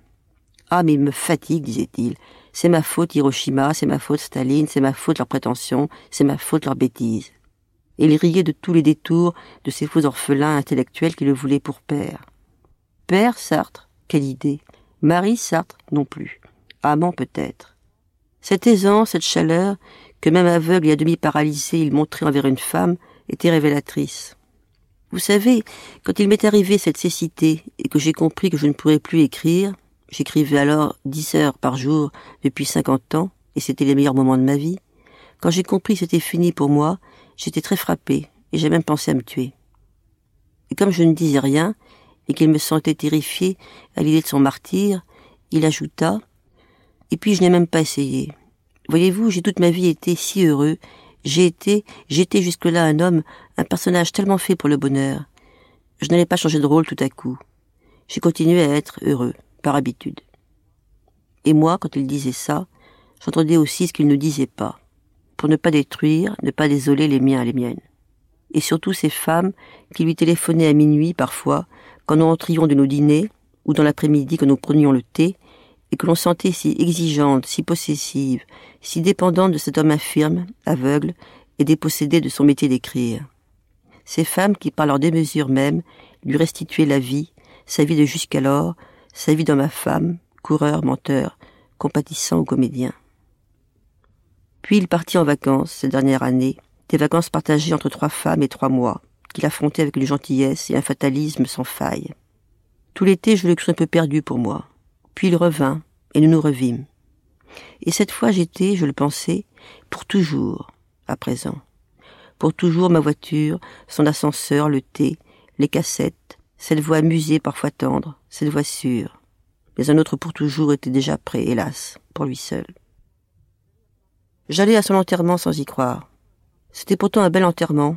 Ah, mais il me fatigue, disait-il. C'est ma faute Hiroshima, c'est ma faute Staline, c'est ma faute leurs prétentions, c'est ma faute leurs bêtises. Et il riait de tous les détours de ces faux orphelins intellectuels qui le voulaient pour père. Père Sartre, quelle idée. Marie Sartre non plus. Amant peut-être. Cette aisance, cette chaleur, que même aveugle et à demi paralysé il montrait envers une femme, était révélatrice. Vous savez, quand il m'est arrivé cette cécité et que j'ai compris que je ne pourrais plus écrire, j'écrivais alors dix heures par jour depuis cinquante ans, et c'était les meilleurs moments de ma vie, quand j'ai compris que c'était fini pour moi, j'étais très frappé, et j'ai même pensé à me tuer. Et comme je ne disais rien, et qu'il me sentait terrifié à l'idée de son martyr, il ajouta Et puis je n'ai même pas essayé. Voyez-vous, j'ai toute ma vie été si heureux. J'ai été, j'étais jusque-là un homme, un personnage tellement fait pour le bonheur. Je n'allais pas changer de rôle tout à coup. J'ai continué à être heureux, par habitude. Et moi, quand il disait ça, j'entendais aussi ce qu'il ne disait pas, pour ne pas détruire, ne pas désoler les miens et les miennes. Et surtout ces femmes qui lui téléphonaient à minuit parfois, quand nous entrions de nos dîners, ou dans l'après-midi quand nous prenions le thé, et que l'on sentait si exigeante, si possessive, si dépendante de cet homme infirme, aveugle, et dépossédé de son métier d'écrire. Ces femmes qui, par leur démesure même, lui restituaient la vie, sa vie de jusqu'alors, sa vie d'homme à femme, coureur, menteur, compatissant ou comédien. Puis il partit en vacances, cette dernière année, des vacances partagées entre trois femmes et trois mois, qu'il affrontait avec une gentillesse et un fatalisme sans faille. Tout l'été, je le crus un peu perdu pour moi. Puis il revint, et nous nous revîmes. Et cette fois j'étais, je le pensais, pour toujours, à présent. Pour toujours ma voiture, son ascenseur, le thé, les cassettes, cette voix amusée, parfois tendre, cette voix sûre. Mais un autre pour toujours était déjà prêt, hélas, pour lui seul. J'allais à son enterrement sans y croire. C'était pourtant un bel enterrement,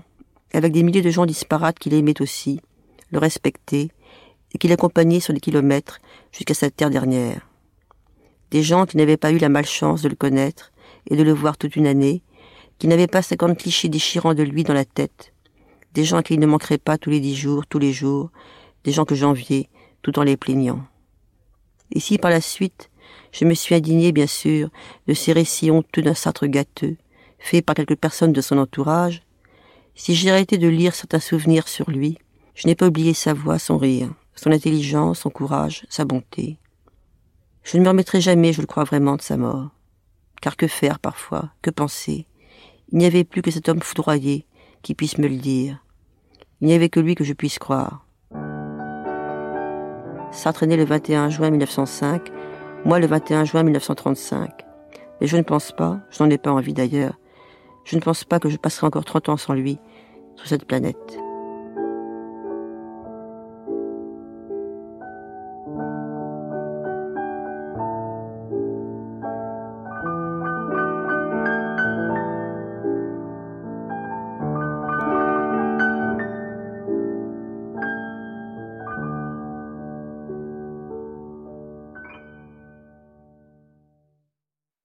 avec des milliers de gens disparates qui l'aimaient aussi, le respectaient, et qui l'accompagnaient sur des kilomètres jusqu'à sa terre dernière. Des gens qui n'avaient pas eu la malchance de le connaître et de le voir toute une année, qui n'avaient pas cinquante clichés déchirants de lui dans la tête, des gens qui ne manqueraient pas tous les dix jours, tous les jours, des gens que j'enviais, tout en les plaignant. Et si par la suite, je me suis indigné, bien sûr, de ces récits honteux d'un sâtre gâteux, faits par quelques personnes de son entourage, si j'ai arrêté de lire certains souvenirs sur lui, je n'ai pas oublié sa voix, son rire, son intelligence, son courage, sa bonté. Je ne me remettrai jamais, je le crois vraiment, de sa mort. Car que faire parfois, que penser? Il n'y avait plus que cet homme foudroyé qui puisse me le dire. Il n'y avait que lui que je puisse croire. Sartre le 21 juin 1905, moi le 21 juin 1935. Et je ne pense pas, je n'en ai pas envie d'ailleurs, je ne pense pas que je passerai encore 30 ans sans lui sur cette planète.